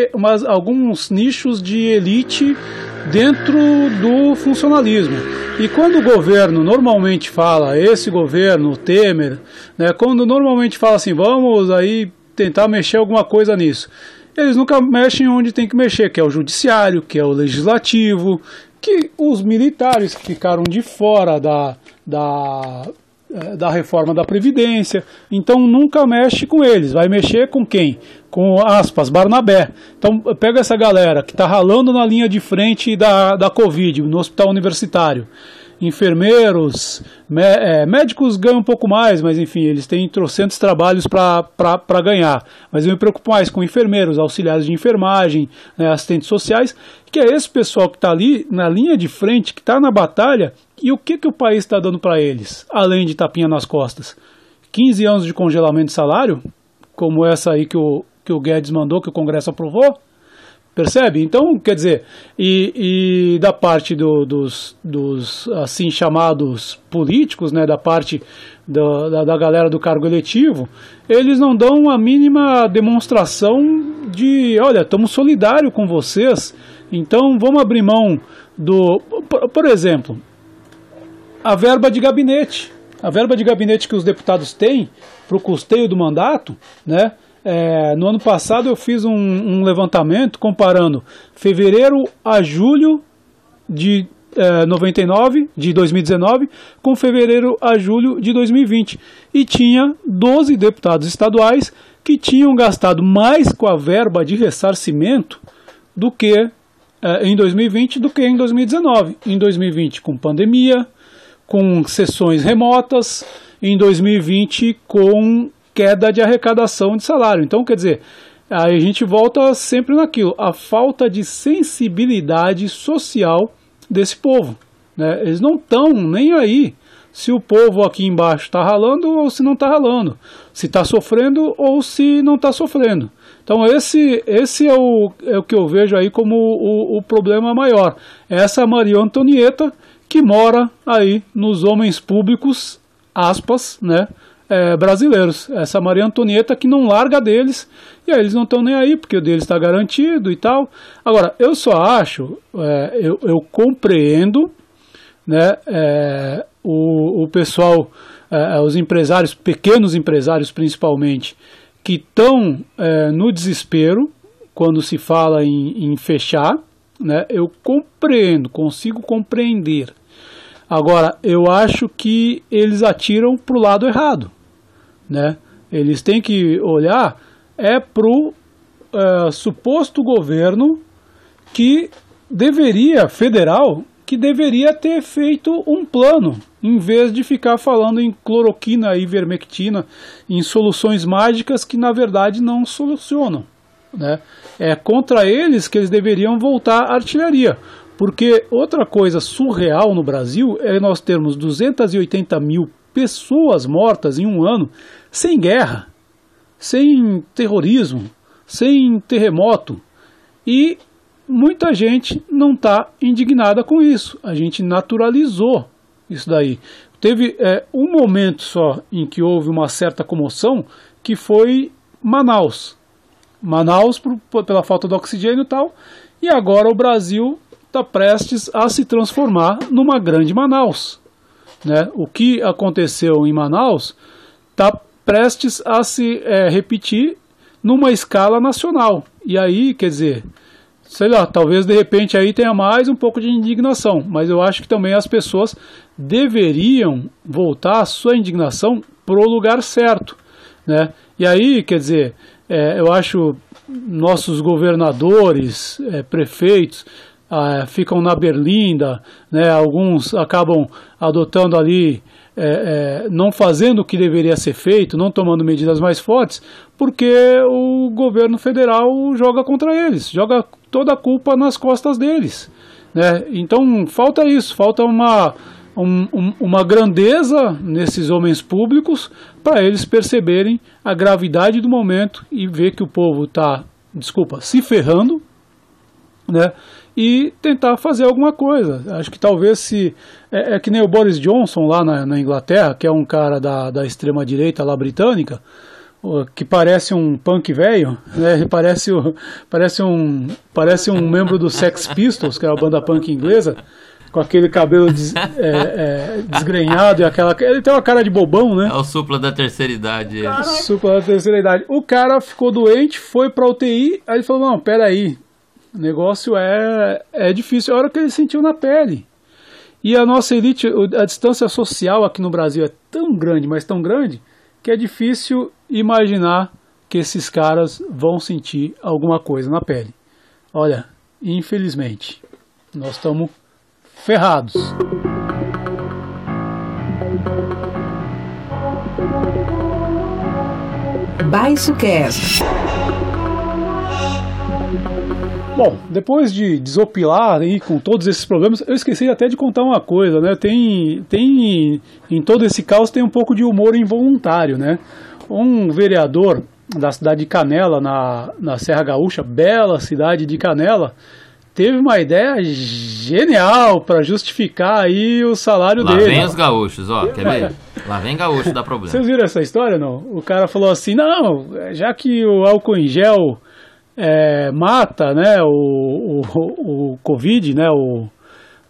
alguns nichos de elite dentro do funcionalismo. E quando o governo normalmente fala, esse governo, Temer, né, quando normalmente fala assim, vamos aí tentar mexer alguma coisa nisso, eles nunca mexem onde tem que mexer, que é o judiciário, que é o legislativo, que os militares que ficaram de fora da, da, eh, da reforma da Previdência, então nunca mexe com eles, vai mexer com quem? Com aspas, Barnabé. Então pega essa galera que está ralando na linha de frente da, da Covid, no hospital universitário enfermeiros, é, médicos ganham um pouco mais, mas enfim, eles têm trocentos trabalhos para ganhar. Mas eu me preocupo mais com enfermeiros, auxiliares de enfermagem, né, assistentes sociais, que é esse pessoal que está ali na linha de frente, que está na batalha, e o que, que o país está dando para eles, além de tapinha nas costas? 15 anos de congelamento de salário, como essa aí que o, que o Guedes mandou, que o Congresso aprovou, Percebe? Então, quer dizer, e, e da parte do, dos, dos assim chamados políticos, né, da parte do, da, da galera do cargo eletivo, eles não dão a mínima demonstração de, olha, estamos solidários com vocês, então vamos abrir mão do. Por, por exemplo, a verba de gabinete. A verba de gabinete que os deputados têm para o custeio do mandato, né? É, no ano passado eu fiz um, um, levantamento comparando fevereiro a julho de é, 99, de 2019, com fevereiro a julho de 2020. E tinha 12 deputados estaduais que tinham gastado mais com a verba de ressarcimento do que é, em 2020 do que em 2019. Em 2020 com pandemia, com sessões remotas, em 2020 com queda de arrecadação de salário. Então, quer dizer, aí a gente volta sempre naquilo, a falta de sensibilidade social desse povo. Né? Eles não estão nem aí se o povo aqui embaixo está ralando ou se não está ralando, se está sofrendo ou se não está sofrendo. Então esse, esse é, o, é o que eu vejo aí como o, o problema maior. Essa Maria Antonieta que mora aí nos homens públicos, aspas, né, é, brasileiros. Essa Maria Antonieta que não larga deles, e aí eles não estão nem aí, porque o deles está garantido e tal. Agora, eu só acho, é, eu, eu, compreendo né, é, o, o pessoal, é, os empresários, pequenos empresários principalmente, que estão é, no desespero quando se fala em, em fechar, né, eu compreendo, consigo compreender. Agora, eu acho que eles atiram para o lado errado né? Eles têm que olhar é para o é, suposto governo que deveria, federal, que deveria ter feito um plano, em vez de ficar falando em cloroquina e ivermectina, em soluções mágicas que na verdade não solucionam. Né? É contra eles que eles deveriam voltar à artilharia. Porque outra coisa surreal no Brasil é nós termos 280 mil pessoas mortas em um ano sem guerra, sem terrorismo, sem terremoto. E muita gente não está indignada com isso. A gente naturalizou isso daí. Teve é, um momento só em que houve uma certa comoção, que foi Manaus. Manaus por, pela falta de oxigênio e tal. E agora o Brasil está prestes a se transformar numa grande Manaus. Né? O que aconteceu em Manaus está prestes a se é, repetir numa escala nacional. E aí, quer dizer, sei lá, talvez de repente aí tenha mais um pouco de indignação, mas eu acho que também as pessoas deveriam voltar a sua indignação para o lugar certo, né? E aí, quer dizer, é, eu acho nossos governadores, é, prefeitos, ah, ficam na berlinda, né? Alguns acabam adotando ali é, é, não fazendo o que deveria ser feito, não tomando medidas mais fortes, porque o governo federal joga contra eles, joga toda a culpa nas costas deles. Né? Então falta isso, falta uma, um, um, uma grandeza nesses homens públicos para eles perceberem a gravidade do momento e ver que o povo está, desculpa, se ferrando, né? E tentar fazer alguma coisa. Acho que talvez se. É, é que nem o Boris Johnson lá na, na, Inglaterra, que é um cara da, da extrema-direita lá britânica, que parece um punk velho, né? parece, parece, um, parece um membro do Sex Pistols, que é a banda punk inglesa, com aquele cabelo des, é, é, desgrenhado e aquela. Ele tem uma cara de bobão, né? É o supla da terceira idade. Cara, supla da terceira idade. O cara ficou doente, foi pra UTI, aí ele falou: Não, peraí, o negócio é, é difícil. É a hora que ele sentiu na pele. E a nossa elite, a distância social aqui no Brasil é tão grande, mas tão grande, que é difícil imaginar que esses caras vão sentir alguma coisa na pele. Olha, infelizmente, nós estamos ferrados. Baixo Cast. Bom, depois de desopilar aí com todos esses problemas, eu esqueci até de contar uma coisa, né? Tem, tem em todo esse caos tem um pouco de humor involuntário, né? Um vereador da cidade de Canela, na, na Serra Gaúcha, bela cidade de Canela, teve uma ideia genial para justificar aí o salário Lá dele. vem os gaúchos, ó, quer ver? Lá vem gaúcho, dá problema. Vocês viram essa história, não? O cara falou assim, não, já que o álcool em gel é, mata, né, o, o, o Covid, né, o,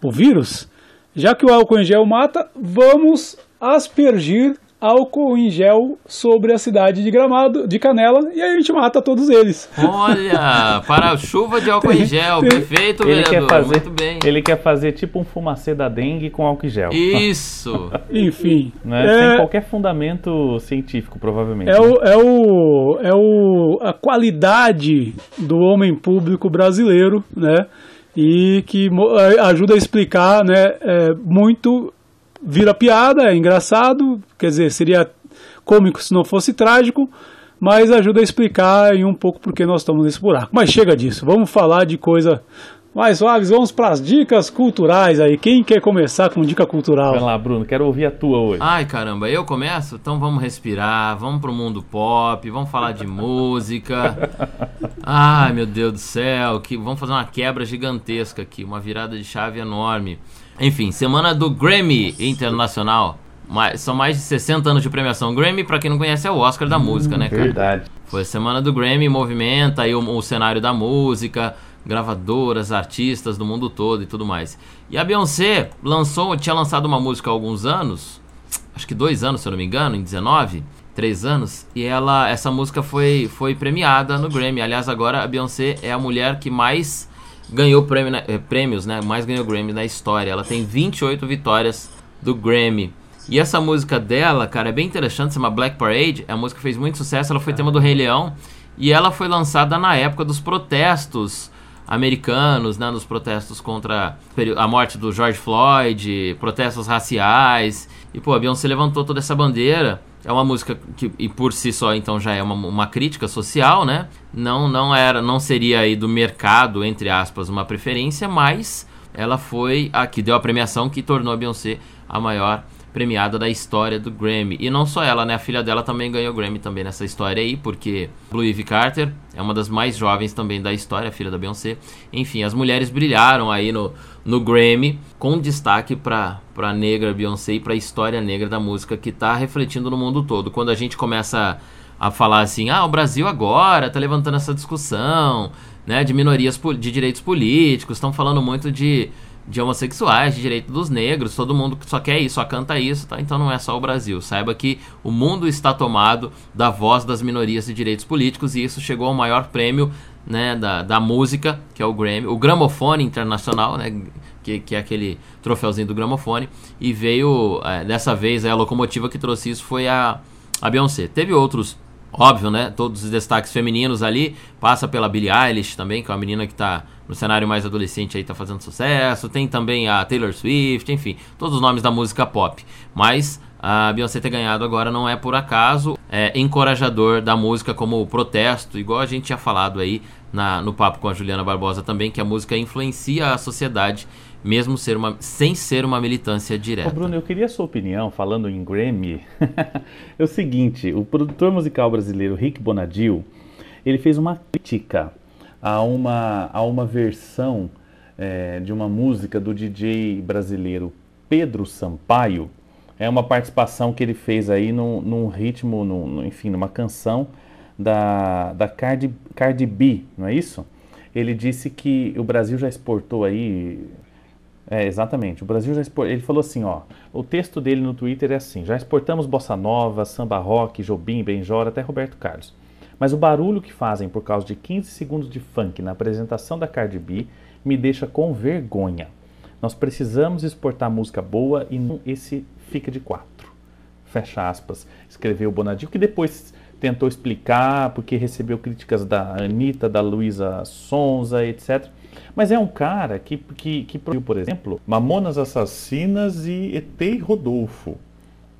o vírus, já que o álcool em gel mata, vamos aspergir álcool em gel sobre a cidade de Gramado, de Canela, e aí a gente mata todos eles. Olha, para chuva de álcool em gel, perfeito, Ele vereador, quer, fazer, muito bem. ele quer fazer tipo um fumacê da dengue com álcool em gel. Isso. Enfim, Né? é, Sem qualquer fundamento científico, provavelmente. é, o, é, o, é o, a qualidade do homem público brasileiro, né? E que a- ajuda a explicar, né? é, muito vira piada, é engraçado, quer dizer, seria cômico se não fosse trágico, mas ajuda a explicar em um pouco porque nós estamos nesse buraco. Mas chega disso, vamos falar de coisa mais suaves, vamos para as dicas culturais aí. Quem quer começar com dica cultural? Vai lá, Bruno, quero ouvir a tua hoje. Ai, caramba, eu começo? Então vamos respirar, vamos pro mundo pop, vamos falar de música. Ai, meu Deus do céu, que vamos fazer uma quebra gigantesca aqui, uma virada de chave enorme. Enfim, semana do Grammy Internacional. Mais- são mais de 60 anos de premiação. Grammy, pra quem não conhece, é o Oscar da música, né, cara? Verdade. Foi a semana do Grammy, movimenta aí o, o cenário da música, gravadoras, artistas do mundo todo e tudo mais. E a Beyoncé lançou, tinha lançado uma música há alguns anos, acho que dois anos, se eu não me engano, em 19, três anos, e ela, essa música foi, foi premiada no Grammy. Aliás, agora a Beyoncé é a mulher que mais ganhou prêmio, eh, prêmios, né? Mais ganhou Grammy na história. Ela tem 28 vitórias do Grammy. E essa música dela, cara, é bem interessante, se chama Black Parade. A música fez muito sucesso, ela foi tema do Rei Leão. E ela foi lançada na época dos protestos americanos, né? Nos protestos contra a morte do George Floyd, protestos raciais. E, pô, a Beyoncé levantou toda essa bandeira. É uma música que, e por si só, então, já é uma, uma crítica social, né? Não, não era, não seria aí do mercado, entre aspas, uma preferência, mas ela foi a que deu a premiação que tornou a Beyoncé a maior premiada da história do Grammy. E não só ela, né? A filha dela também ganhou Grammy também nessa história aí, porque Blue Ivy Carter é uma das mais jovens também da história, filha da Beyoncé. Enfim, as mulheres brilharam aí no, no Grammy, com destaque para a negra Beyoncé e para a história negra da música que está refletindo no mundo todo. Quando a gente começa a falar assim, ah, o Brasil agora tá levantando essa discussão, né, de minorias, de direitos políticos, estão falando muito de, de homossexuais, de direito dos negros, todo mundo só quer isso, só canta isso, tá? Então não é só o Brasil. Saiba que o mundo está tomado da voz das minorias e direitos políticos e isso chegou ao maior prêmio, né, da, da música, que é o Grammy, o Gramofone Internacional, né, que, que é aquele troféuzinho do gramofone, e veio, é, dessa vez, a locomotiva que trouxe isso foi a, a Beyoncé. Teve outros, óbvio, né, todos os destaques femininos ali, passa pela Billie Eilish também, que é uma menina que tá no cenário mais adolescente aí, tá fazendo sucesso, tem também a Taylor Swift, enfim, todos os nomes da música pop, mas... A Beyoncé ter ganhado agora não é por acaso, é encorajador da música como protesto, igual a gente tinha falado aí na, no papo com a Juliana Barbosa também, que a música influencia a sociedade, mesmo ser uma, sem ser uma militância Ô, direta. Bruno, eu queria a sua opinião, falando em Grammy. é o seguinte, o produtor musical brasileiro Rick Bonadil, ele fez uma crítica a uma, a uma versão eh, de uma música do DJ brasileiro Pedro Sampaio. É uma participação que ele fez aí num, num ritmo, num, num- enfim, numa canção da, da Cardi, Cardi B, não é isso? Ele disse que o Brasil já exportou aí é, exatamente. O Brasil já exportou. Ele falou assim, ó. O texto dele no Twitter é assim: já exportamos bossa nova, samba rock, Jobim, Benjora, até Roberto Carlos. Mas o barulho que fazem por causa de 15 segundos de funk na apresentação da Cardi B me deixa com vergonha. Nós precisamos exportar música boa e não esse fica de quatro. Fecha aspas. Escreveu o Bonadil, que depois tentou explicar porque recebeu críticas da Anitta, da Luísa Sonza, etc. Mas é um cara que, que, que produziu, por exemplo, Mamonas Assassinas e ET e Rodolfo,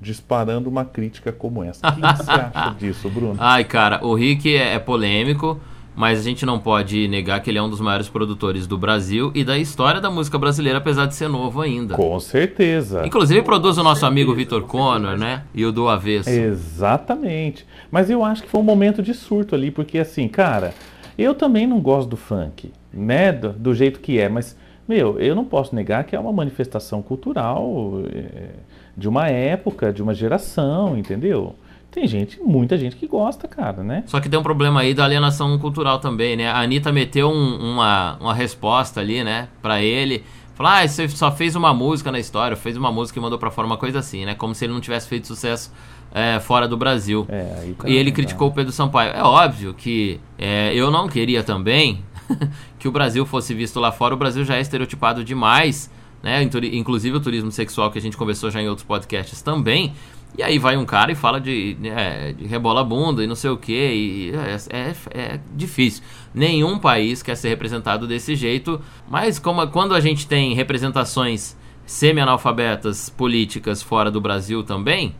disparando uma crítica como essa. O que você acha disso, Bruno? Ai, cara, o Rick é, é polêmico. mas a gente não pode negar que ele é um dos maiores produtores do Brasil e da história da música brasileira, apesar de ser novo ainda. Com certeza. Inclusive produz o nosso amigo Vitor Conor, né? E o do Avesso. Exatamente. Mas eu acho que foi um momento de surto ali, porque assim, cara, eu também não gosto do funk, né? Do, do jeito que é, mas, meu, eu não posso negar que é uma manifestação cultural é, de uma época, de uma geração, entendeu? Tem gente, muita gente que gosta, cara, né? Só que tem um problema aí da alienação cultural também, né? A Anitta meteu um, uma, uma resposta ali, né, pra ele. Falar, ah, você só fez uma música na história, fez uma música e mandou pra fora uma coisa assim, né? Como se ele não tivesse feito sucesso é, fora do Brasil. É, e ele criticou o Pedro Sampaio. É óbvio que é, eu não queria também que o Brasil fosse visto lá fora. O Brasil já é estereotipado demais, né? Inclusive o turismo sexual que a gente conversou já em outros podcasts também. E aí vai um cara e fala de, é, de rebola bunda e não sei o que, é, é, é, difícil. Nenhum país quer ser representado desse jeito, mas como, quando a gente tem representações semi-analfabetas políticas fora do Brasil também,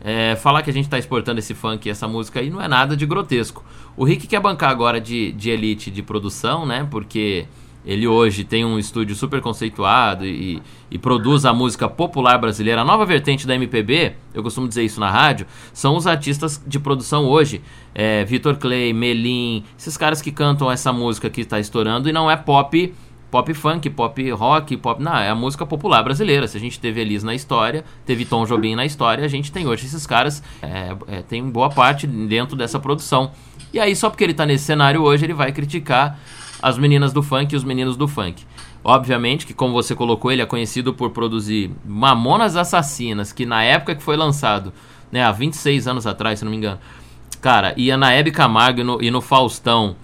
é, falar que a gente está exportando esse funk e essa música aí não é nada de grotesco. O Rick quer bancar agora de, de elite de produção, né? Porque ele hoje tem um estúdio super conceituado e, e, produz a música popular brasileira. A nova vertente da MPB, eu costumo dizer isso na rádio, são os artistas de produção hoje. É, Vitor Clay, Melim, esses caras que cantam essa música que está estourando e não é pop pop funk, pop rock, pop. Não, é a música popular brasileira. Se a gente teve Elis na história, teve Tom Jobim na história, a gente tem hoje esses caras, é, é, tem boa parte dentro dessa produção. E aí, só porque ele está nesse cenário hoje, ele vai criticar as meninas do funk e os meninos do funk. Obviamente que, como você colocou, ele é conhecido por produzir Mamonas Assassinas, que na época que foi lançado, né, há 26 anos atrás, se não me engano, cara, ia na Hebe Camargo e no, e no Faustão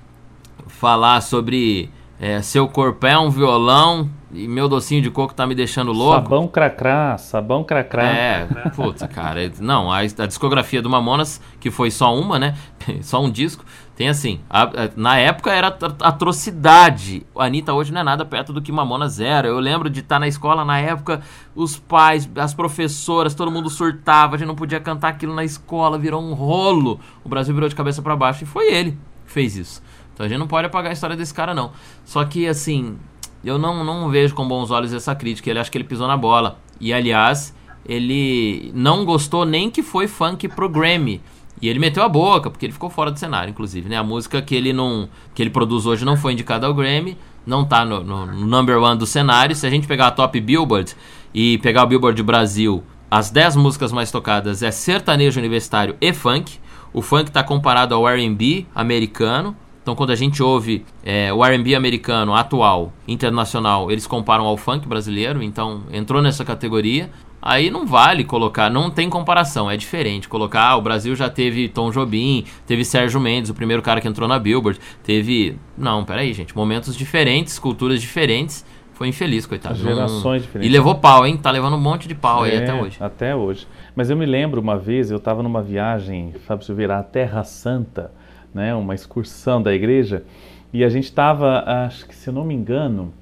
falar sobre é, seu corpo é um violão e meu docinho de coco tá me deixando louco. Sabão cracrá, sabão cracrá. É, puta, cara. Não, a, a, discografia do Mamonas, que foi só uma, né? só um disco, tem assim. A, a, na época era atrocidade. A Anitta hoje não é nada perto do que Mamonas era. Eu lembro de estar tá na escola na época, os pais, as professoras, todo mundo surtava, a gente não podia cantar aquilo na escola, virou um rolo. O Brasil virou de cabeça para baixo e foi ele que fez isso. Então a gente não pode apagar a história desse cara, não. Só que, assim, eu não, não vejo com bons olhos essa crítica. Ele acha que ele pisou na bola. E, aliás, ele não gostou nem que foi funk pro Grammy. E ele meteu a boca, porque ele ficou fora do cenário, inclusive, né? A música que ele não que ele produz hoje não foi indicada ao Grammy, não tá no, no, number one do cenário. Se a gente pegar a top Billboard e pegar o Billboard Brasil, as 10 músicas mais tocadas é sertanejo universitário e funk. O funk está comparado ao R&B americano. Então, quando a gente ouve é, o R&B americano atual, internacional, eles comparam ao funk brasileiro. Então, entrou nessa categoria. Aí não vale colocar, não tem comparação, é diferente. Colocar, ah, o Brasil já teve Tom Jobim, teve Sérgio Mendes, o primeiro cara que entrou na Billboard, teve. Não, peraí, gente. Momentos diferentes, culturas diferentes. Foi infeliz, coitado. Gerações diferentes. E levou pau, hein? Tá levando um monte de pau é, aí até hoje. Até hoje. Mas eu me lembro uma vez, eu estava numa viagem, Fábio Silveira, à Terra Santa né, uma excursão da igreja, e a gente estava, acho que se eu não me engano,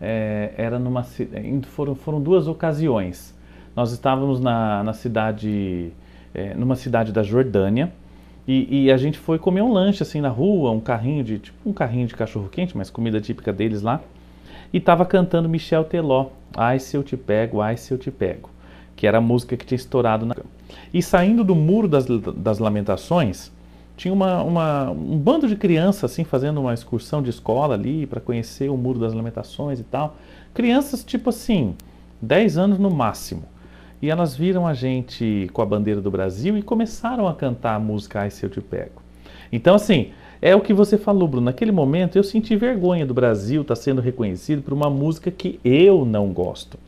é, era numa foram, foram duas ocasiões. Nós estávamos na, na cidade, é, numa cidade da Jordânia, e, e, a gente foi comer um lanche assim na rua, um carrinho de tipo um carrinho de cachorro quente, mas comida típica deles lá. E estava cantando Michel Teló, Ai se eu te pego, ai se eu te pego, que era a música que tinha estourado na. E saindo do muro das, das lamentações, tinha uma, uma, um bando de crianças assim fazendo uma excursão de escola ali para conhecer o Muro das Lamentações e tal. Crianças tipo assim, 10 anos no máximo. E elas viram a gente com a bandeira do Brasil e começaram a cantar a música Ai Se Eu Te Pego. Então assim, é o que você falou, Bruno. Naquele momento eu senti vergonha do Brasil estar tá sendo reconhecido por uma música que eu não gosto.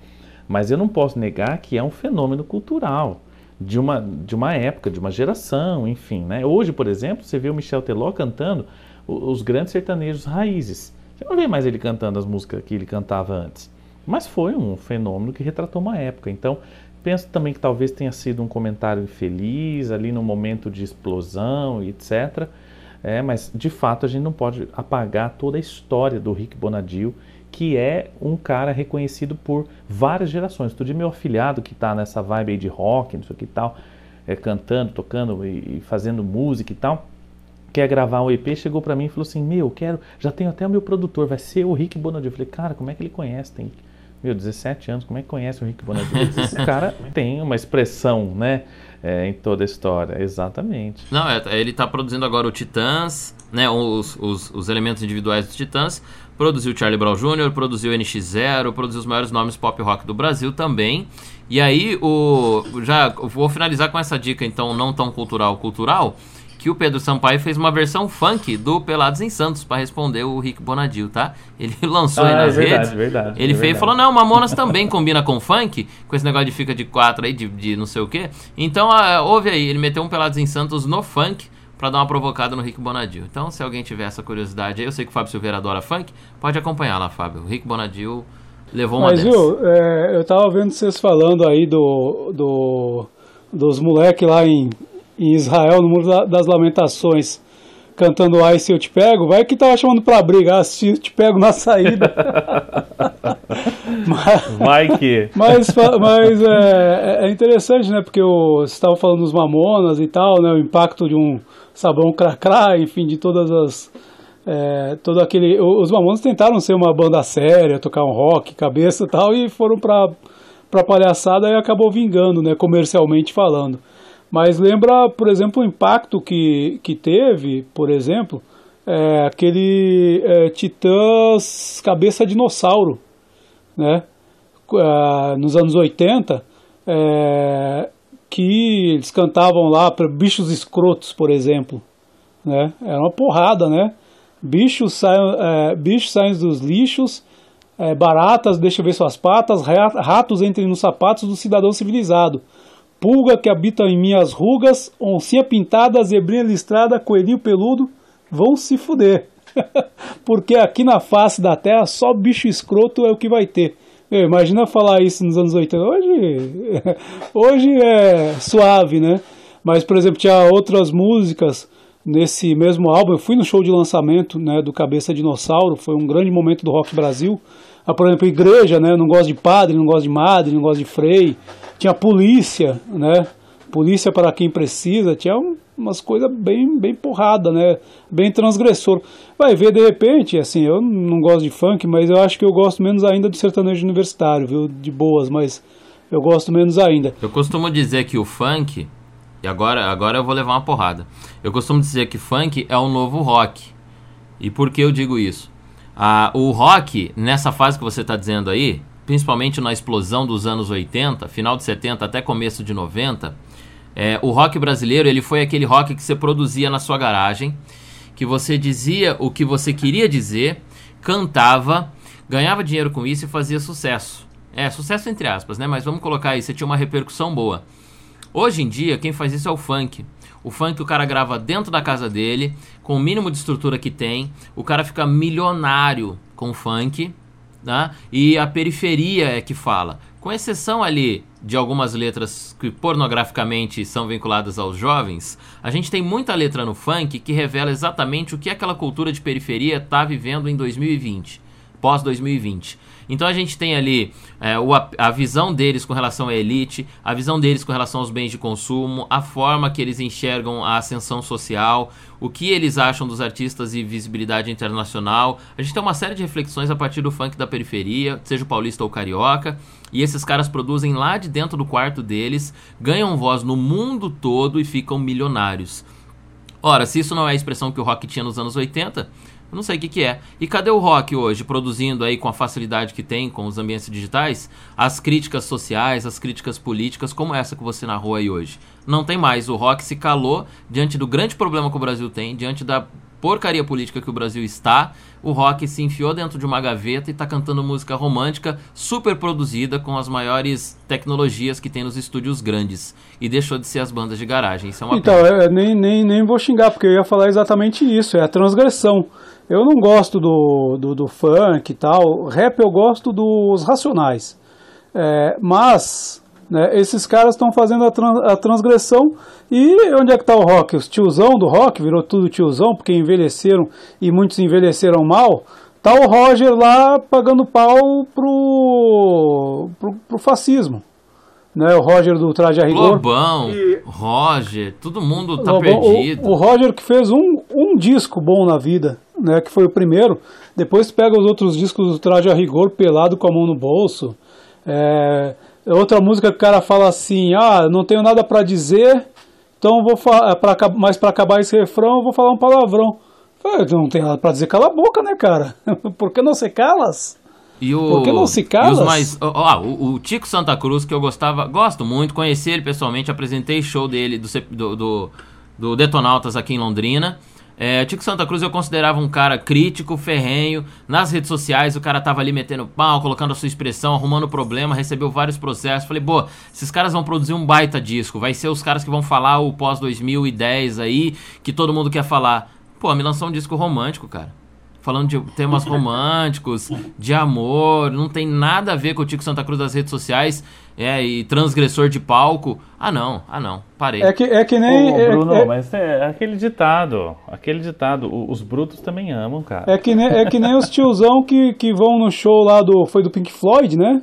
Mas eu não posso negar que é um fenômeno cultural de uma, de uma época, de uma geração, enfim. Né? Hoje, por exemplo, você vê o Michel Teló cantando os grandes sertanejos raízes. Você não vê mais ele cantando as músicas que ele cantava antes. Mas foi um fenômeno que retratou uma época. Então, penso também que talvez tenha sido um comentário infeliz, ali no momento de explosão e etc. É, mas, de fato, a gente não pode apagar toda a história do Rick Bonadil que é um cara reconhecido por várias gerações. Todo dia meu afilhado que está nessa vibe aí de rock, não sei o que tal, é, cantando, tocando e, e, fazendo música e tal, quer gravar um EP, chegou para mim e falou assim: Meu, quero, já tenho até o meu produtor, vai ser o Rick Bonadio. Eu falei, cara, como é que ele conhece? Tem, meu, 17 anos, como é que conhece o Rick Bonadio? Esse cara tem uma expressão, né? É, em toda a história, exatamente. Não, é, ele está produzindo agora o Titãs, né? Os, os, os elementos individuais dos Titãs. Produziu Charlie Brown Jr., produziu NX0, produziu os maiores nomes pop rock do Brasil também. E aí, o, já vou finalizar com essa dica, então, não tão cultural, cultural que o Pedro Sampaio fez uma versão funk do Pelados em Santos para responder o Rick Bonadil, tá? Ele lançou ah, aí nas é verdade, redes. Verdade, ele é fez e falou: não, Mamonas também combina com funk, com esse negócio de fica de quatro aí, de, de não sei o quê. Então, ah, ouve aí, ele meteu um Pelados em Santos no funk para dar uma provocada no Rick Bonadil. Então, se alguém tiver essa curiosidade aí, eu sei que o Fábio Silveira adora funk, pode acompanhar lá, Fábio. O Rick Bonadil levou uma Mas dessa. viu, é, eu tava vendo vocês falando aí do, do dos moleques lá em, em Israel, no Muro da- das Lamentações, cantando Ai Se Eu Te Pego, vai que tava chamando pra briga, ah, se eu te pego na saída. mas Vai que. mas, mas é, é interessante, né? Porque o, você estava falando dos Mamonas e tal, né? O impacto de um sabão cracrá, enfim, de todas as. É, todo aquele. Os Mamonas tentaram ser uma banda séria, tocar um rock, cabeça e tal, e foram pra, pra palhaçada e acabou vingando, né? Comercialmente falando. Mas lembra, por exemplo, o impacto que, que teve, por exemplo, é, aquele é, Titãs Cabeça Dinossauro, né? ah, nos anos 80, é, que eles cantavam lá para bichos escrotos, por exemplo. Né? Era uma porrada, né? Bichos saem, é, bichos saem dos lixos, é, baratas, deixa ver suas patas, ra- ratos entrem nos sapatos do cidadão civilizado. Pulga que habita em minhas rugas, oncinha pintada, zebrinha listrada, coelhinho peludo, vão se fuder. Porque aqui na face da terra só bicho escroto é o que vai ter. Imagina falar isso nos anos 80. Hoje, hoje é suave, né? Mas, por exemplo, tinha outras músicas nesse mesmo álbum. Eu fui no show de lançamento né, do Cabeça Dinossauro, foi um grande momento do Rock Brasil. Ah, por exemplo, igreja, né? Eu não gosto de padre, não gosto de madre, não gosto de frei. Tinha polícia, né? Polícia para quem precisa. Tinha um- umas coisas bem, bem porrada, né? Bem transgressor. Vai ver, de repente, assim, eu não gosto de funk, mas eu acho que eu gosto menos ainda do sertanejo universitário, viu? De boas, mas eu gosto menos ainda. Eu costumo dizer que o funk, e agora, agora eu vou levar uma porrada. Eu costumo dizer que funk é o novo rock. E por que eu digo isso? Ah, o rock, nessa fase que você está dizendo aí, principalmente na explosão dos anos 80, final de 70 até começo de 90, é, o rock brasileiro ele foi aquele rock que você produzia na sua garagem, que você dizia o que você queria dizer, cantava, ganhava dinheiro com isso e fazia sucesso. É, sucesso entre aspas, né? Mas vamos colocar aí, você tinha uma repercussão boa. Hoje em dia, quem faz isso é o funk. O funk o cara grava dentro da casa dele, com o mínimo de estrutura que tem. O cara fica milionário com o funk, né? E a periferia é que fala. Com exceção ali de algumas letras que pornograficamente são vinculadas aos jovens, a gente tem muita letra no funk que revela exatamente o que aquela cultura de periferia está vivendo em 2020, pós 2020. Então a gente tem ali é, o, a, visão deles com relação à elite, a visão deles com relação aos bens de consumo, a forma que eles enxergam a ascensão social, o que eles acham dos artistas e visibilidade internacional. A gente tem uma série de reflexões a partir do funk da periferia, seja o paulista ou carioca, e esses caras produzem lá de dentro do quarto deles, ganham voz no mundo todo e ficam milionários. Ora, se isso não é a expressão que o rock tinha nos anos 80, eu não sei o que, que é. E cadê o rock hoje, produzindo aí com a facilidade que tem com os ambientes digitais, as críticas sociais, as críticas políticas, como essa que você narrou aí hoje? Não tem mais. O rock se calou diante do grande problema que o Brasil tem, diante da porcaria política que o Brasil está. O rock se enfiou dentro de uma gaveta e está cantando música romântica super produzida com as maiores tecnologias que tem nos estúdios grandes. E deixou de ser as bandas de garagem. Isso é uma Então, pena. é, nem, nem, nem vou xingar, porque eu ia falar exatamente isso, é a transgressão. Eu não gosto do, do, do funk e tal, rap eu gosto dos racionais. É, mas né, esses caras estão fazendo a, tran- a transgressão e onde é que está o rock? Os tiozão do rock, virou tudo tiozão, porque envelheceram e muitos envelheceram mal. Tá o Roger lá pagando pau pro, pro, pro fascismo. Né, o Roger do Traje a Rigor. Lobão, E- Roger, todo mundo tá Lobão, perdido. O, o Roger que fez um, um disco bom na vida, né, que foi o primeiro, depois pega os outros discos do Traje a Rigor, pelado com a mão no bolso. É, outra música que o cara fala assim: ah, não tenho nada para dizer, então vou é mas para acabar esse refrão eu vou falar um palavrão. Não tem nada para dizer, cala a boca, né, cara? Por que não se calas? E o, Por que não se calas? mais, ó, o, o, Tico Santa Cruz, que eu gostava, gosto muito, conheci ele pessoalmente, apresentei show dele do, do, do, do Detonautas aqui em Londrina. É, Tico Santa Cruz eu considerava um cara crítico, ferrenho. Nas redes sociais o cara tava ali metendo pau, colocando a sua expressão, arrumando problema, recebeu vários processos. Falei, pô, esses caras vão produzir um baita disco. Vai ser os caras que vão falar o pós 2010 aí, que todo mundo quer falar. Pô, me lançou um disco romântico, cara falando de temas românticos, de amor, não tem nada a ver com o Tico Santa Cruz das redes sociais, é, e transgressor de palco. Ah não, ah não, parei. É que, é que nem... Ô, é, Bruno, é, mas é aquele ditado, aquele ditado, os brutos também amam, cara. É que nem, é que nem os tiozão que, que vão no show lá do, foi do Pink Floyd, né?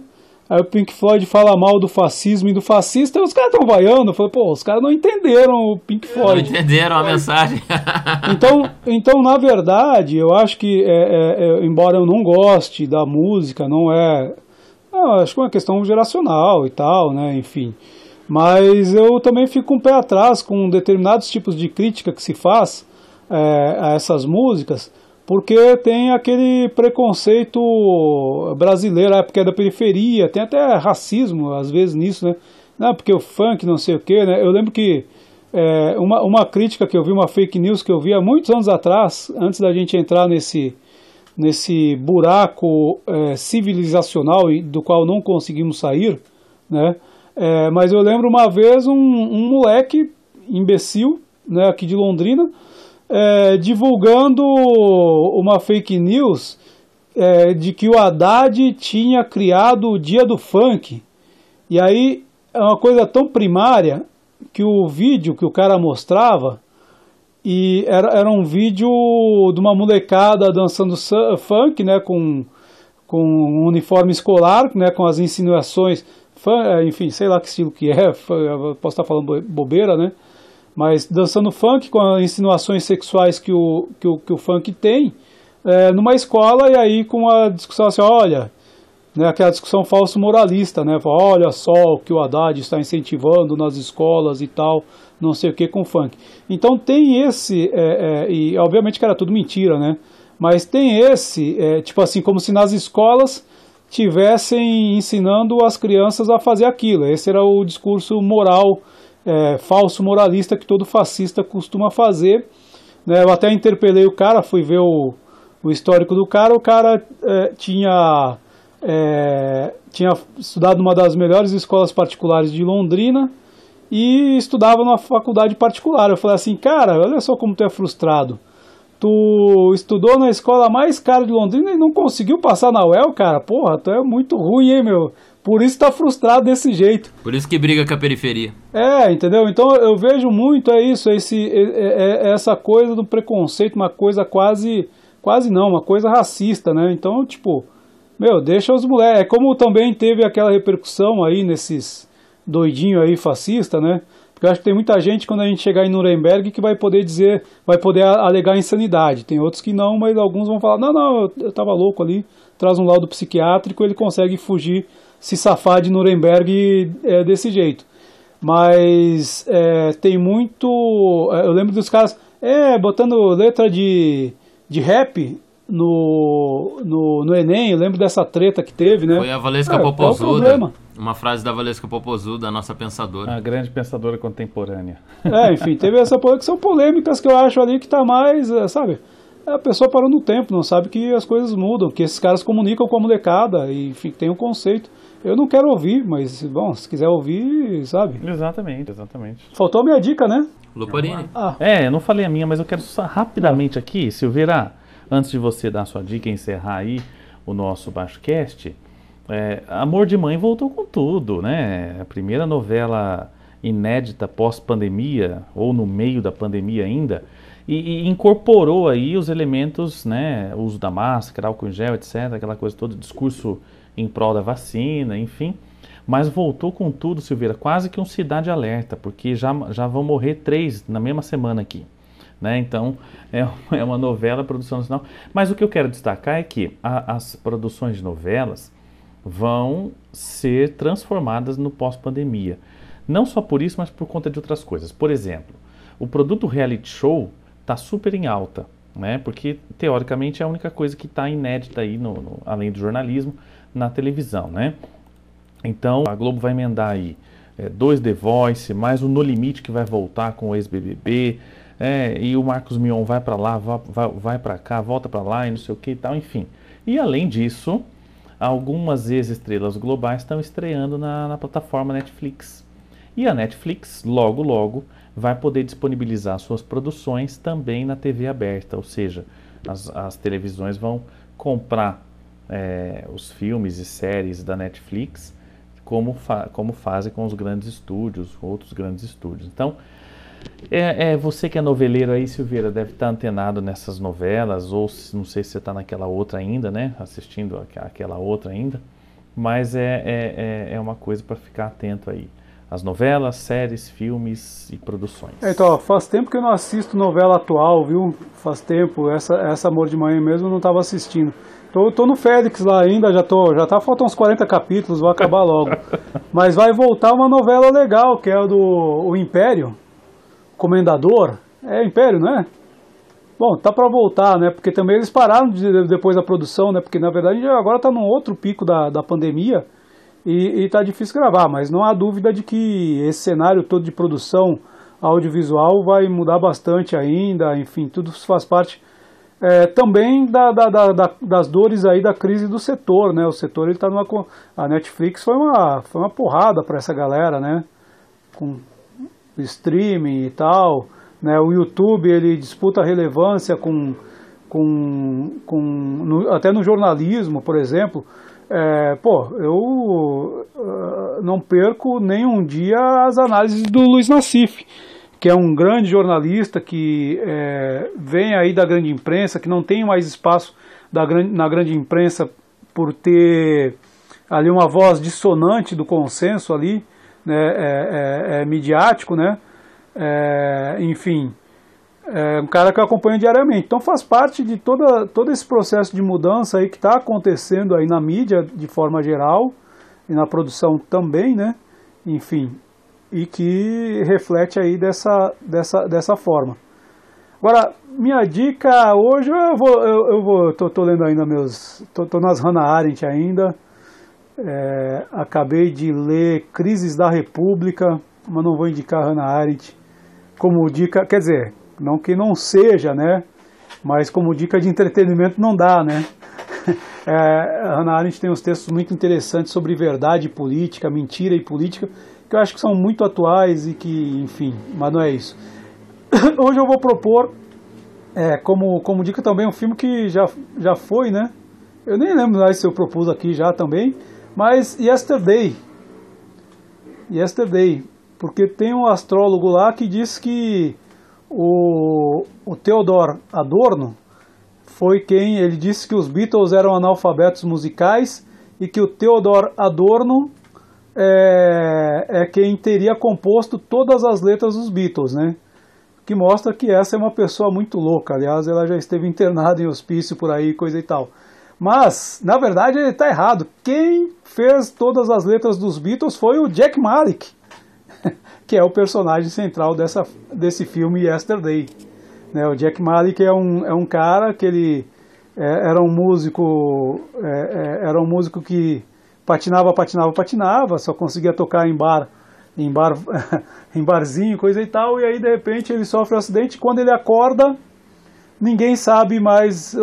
Aí o Pink Floyd fala mal do fascismo e do fascista, e os caras estão vaiando. Eu falei, pô, os caras não entenderam o Pink Floyd. Não entenderam a mensagem. então, então, na verdade, eu acho que, é, é, é, embora eu não goste da música, não é. Acho que é uma questão geracional e tal, né? Enfim. Mas eu também fico com um pé atrás com determinados tipos de crítica que se faz é, a essas músicas porque tem aquele preconceito brasileiro, porque é da periferia, tem até racismo às vezes nisso, né? Não, porque o funk não sei o que, né? Eu lembro que é, uma, uma crítica que eu vi, uma fake news que eu vi há muitos anos atrás, antes da gente entrar nesse, nesse buraco é, civilizacional do qual não conseguimos sair, né? É, mas eu lembro uma vez um, um moleque imbecil, né, aqui de Londrina, é, divulgando uma fake news é, de que o Haddad tinha criado o dia do funk. E aí é uma coisa tão primária que o vídeo que o cara mostrava e era, era um vídeo de uma molecada dançando funk, né, com, com um uniforme escolar, né, com as insinuações, é, enfim, sei lá que estilo que é, posso estar falando bobeira, né, mas dançando funk com as insinuações sexuais que o, que o, que o funk tem, é, numa escola e aí com a discussão assim, olha, né, aquela discussão falso moralista, né, olha só o que o Haddad está incentivando nas escolas e tal, não sei o que com funk. Então tem esse, é, é, e obviamente que era tudo mentira, né, mas tem esse, é, tipo assim, como se nas escolas tivessem ensinando as crianças a fazer aquilo, esse era o discurso moral é, falso moralista que todo fascista costuma fazer. Né? Eu até interpelei o cara, fui ver o, o histórico do cara. O cara é, tinha, é, tinha estudado numa das melhores escolas particulares de Londrina e estudava numa faculdade particular. Eu falei assim, cara, olha só como tu é frustrado. Tu estudou na escola mais cara de Londrina e não conseguiu passar na UEL, cara. Porra, tu é muito ruim, hein, meu? Por isso tá frustrado desse jeito. Por isso que briga com a periferia. É, entendeu? Então eu vejo muito é isso, esse, é, é, é essa coisa do preconceito, uma coisa quase, quase não, uma coisa racista, né? Então, tipo, meu, deixa os moleques. É como também teve aquela repercussão aí nesses doidinhos aí fascista, né? Porque eu acho que tem muita gente quando a gente chegar em Nuremberg que vai poder dizer, vai poder alegar insanidade. Tem outros que não, mas alguns vão falar, não, não, eu, eu tava louco ali, traz um laudo psiquiátrico, ele consegue fugir se safar de Nuremberg é, desse jeito. Mas é, tem muito. É, eu lembro dos caras é, botando letra de, de rap no, no, no Enem, eu lembro dessa treta que teve, né? Foi a Valesca é, Popozuda. Uma frase da Valesca Popozuda, a nossa pensadora. A grande pensadora contemporânea. É, enfim, teve essa polêmica, que são polêmicas que eu acho ali que tá mais, é, sabe? A pessoa parou no tempo, não sabe que as coisas mudam, que esses caras comunicam com a molecada, e enfim, tem um conceito. Eu não quero ouvir, mas, bom, se quiser ouvir, sabe? Exatamente, exatamente. Faltou a minha dica, né? Luparini. Ah. É, eu não falei a minha, mas eu quero só rapidamente aqui, Silveira, antes de você dar sua dica e encerrar aí o nosso BaixoCast, é, Amor de Mãe voltou com tudo, né? A primeira novela inédita pós-pandemia, ou no meio da pandemia ainda, e, e, incorporou aí os elementos, né? O uso da máscara, álcool em gel, etc., aquela coisa toda, discurso em prol da vacina, enfim. Mas voltou com tudo, Silveira, quase que um cidade alerta, porque já, já vão morrer três na mesma semana aqui. Né? Então, é, é uma novela, produção nacional. Mas o que eu quero destacar é que a, as produções de novelas vão ser transformadas no pós-pandemia. Não só por isso, mas por conta de outras coisas. Por exemplo, o produto reality show está super em alta, né? Porque teoricamente é a única coisa que está inédita aí, no, no, além do jornalismo, na televisão, né? Então a Globo vai emendar aí é, dois The Voice, mais o No Limite que vai voltar com o ex-BBB, é, e o Marcos Mion vai para lá, vai, vai, para cá, volta para lá e não sei o que e tal, enfim. E além disso, algumas ex-estrelas globais estão estreando na, na plataforma Netflix. E a Netflix, logo, logo, vai poder disponibilizar suas produções também na TV aberta, ou seja, as, as televisões vão comprar é, os filmes e séries da Netflix como, fa como fazem com os grandes estúdios, outros grandes estúdios. Então, é, é, você que é noveleiro aí, Silveira, deve estar antenado nessas novelas, ou não sei se você está naquela outra ainda, né? Assistindo aquela outra ainda. Mas é, é, é, é uma coisa para ficar atento aí as novelas, séries, filmes e produções. É, então, faz tempo que eu não assisto novela atual, viu? Faz tempo. Essa, essa Amor de Manhã mesmo eu não estava assistindo. Tô, tô no Félix lá ainda, já tô, já tá faltam uns 40 capítulos, vai acabar logo. Mas vai voltar uma novela legal, que é a do o Império, Comendador. É Império, não é? Bom, tá para voltar, né? Porque também eles pararam de, depois da produção, né? Porque na verdade agora tá num outro pico da, da pandemia e está difícil gravar, mas não há dúvida de que esse cenário todo de produção audiovisual vai mudar bastante ainda, enfim, tudo faz parte é, também da, da, da, das dores aí da crise do setor, né? O setor ele está numa a Netflix foi uma foi uma porrada para essa galera, né? Com streaming e tal, né? O YouTube ele disputa relevância com com, com no, até no jornalismo, por exemplo. É, pô, eu uh, não perco nem um dia as análises do Luiz Nassif, que é um grande jornalista que é, vem aí da grande imprensa, que não tem mais espaço da na grande imprensa por ter ali uma voz dissonante do consenso ali, né, é, é, é midiático, né, é, enfim, é um cara que eu acompanho diariamente. Então faz parte de toda, todo esse processo de mudança aí que está acontecendo aí na mídia de forma geral e na produção também, né? Enfim, e que reflete aí dessa, dessa, dessa forma. Agora, minha dica hoje eu vou, eu, eu vou, tô, tô, lendo ainda meus, tô, tô nas Hannah Arendt ainda. É, acabei de ler Crises da República, mas não vou indicar Hannah Arendt como dica, quer dizer, não que não seja, né? Mas como dica de entretenimento não dá, né? É, Hannah Arendt tem uns textos muito interessantes sobre verdade política, mentira e política, que eu acho que são muito atuais e que, enfim, mas não é isso. Hoje eu vou propor, é, como, como dica também, um filme que já, já foi, né? Eu nem lembro mais se eu propus aqui já também, mas Yesterday. Yesterday. Porque tem um astrólogo lá que diz que o, o Theodor Adorno foi quem ele disse que os Beatles eram analfabetos musicais e que o Theodor Adorno é, é quem teria composto todas as letras dos Beatles, né? Que mostra que essa é uma pessoa muito louca. Aliás, ela já esteve internada em hospício por aí, coisa e tal. Mas, na verdade, ele está errado. Quem fez todas as letras dos Beatles foi o Jack Malik que é o personagem central dessa, desse filme Yesterday. Né, o Jack Malik é um, é um cara que ele é, era um músico é, é, era um músico que patinava, patinava, patinava, só conseguia tocar em bar, em bar, em barzinho, coisa e tal, e aí de repente ele sofre um acidente. Quando ele acorda, ninguém sabe mais,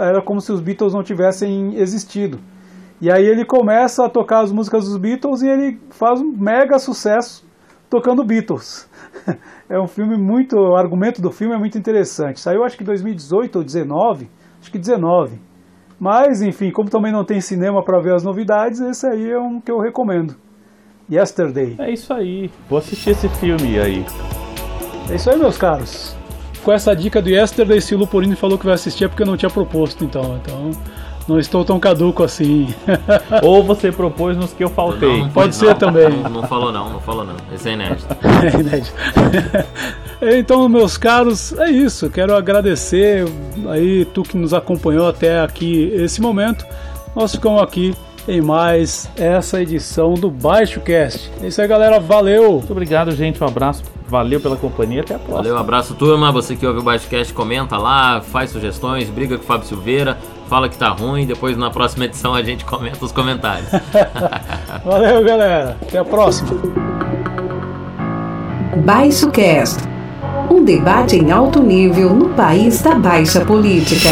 era como se os Beatles não tivessem existido. E aí ele começa a tocar as músicas dos Beatles e ele faz um mega sucesso tocando Beatles. É um filme muito. O argumento do filme é muito interessante. Saiu acho que 2018 ou 19, acho que 19. Mas, enfim, como também não tem cinema para ver as novidades, esse aí é um que eu recomendo. Yesterday. É isso aí. Vou assistir esse filme aí. É isso aí, meus caros. Com essa dica do Yesterday, se o Luporini falou que vai assistir é porque eu não tinha proposto, então. Então, não estou tão caduco assim. Ou você propôs nos que eu faltei. Não, não Pode ser não, também. Não, não, falou não, não falou não. Esse é inédito. é inédito. então, meus caros, é isso. Quero agradecer aí tu que nos acompanhou até aqui esse momento. Nós ficamos aqui em mais essa edição do Baixo Cast. É isso aí, galera. Valeu! Muito obrigado, gente. Um abraço. Valeu pela companhia. Até a próxima. Valeu, abraço, turma. Você que ouve o Baixo Cast, comenta lá, faz sugestões, briga com o Fábio Silveira, fala que tá ruim. Depois, na próxima edição, a gente comenta os comentários. Valeu, galera. Até a próxima. Baixo Cast um debate em alto nível no país da baixa política.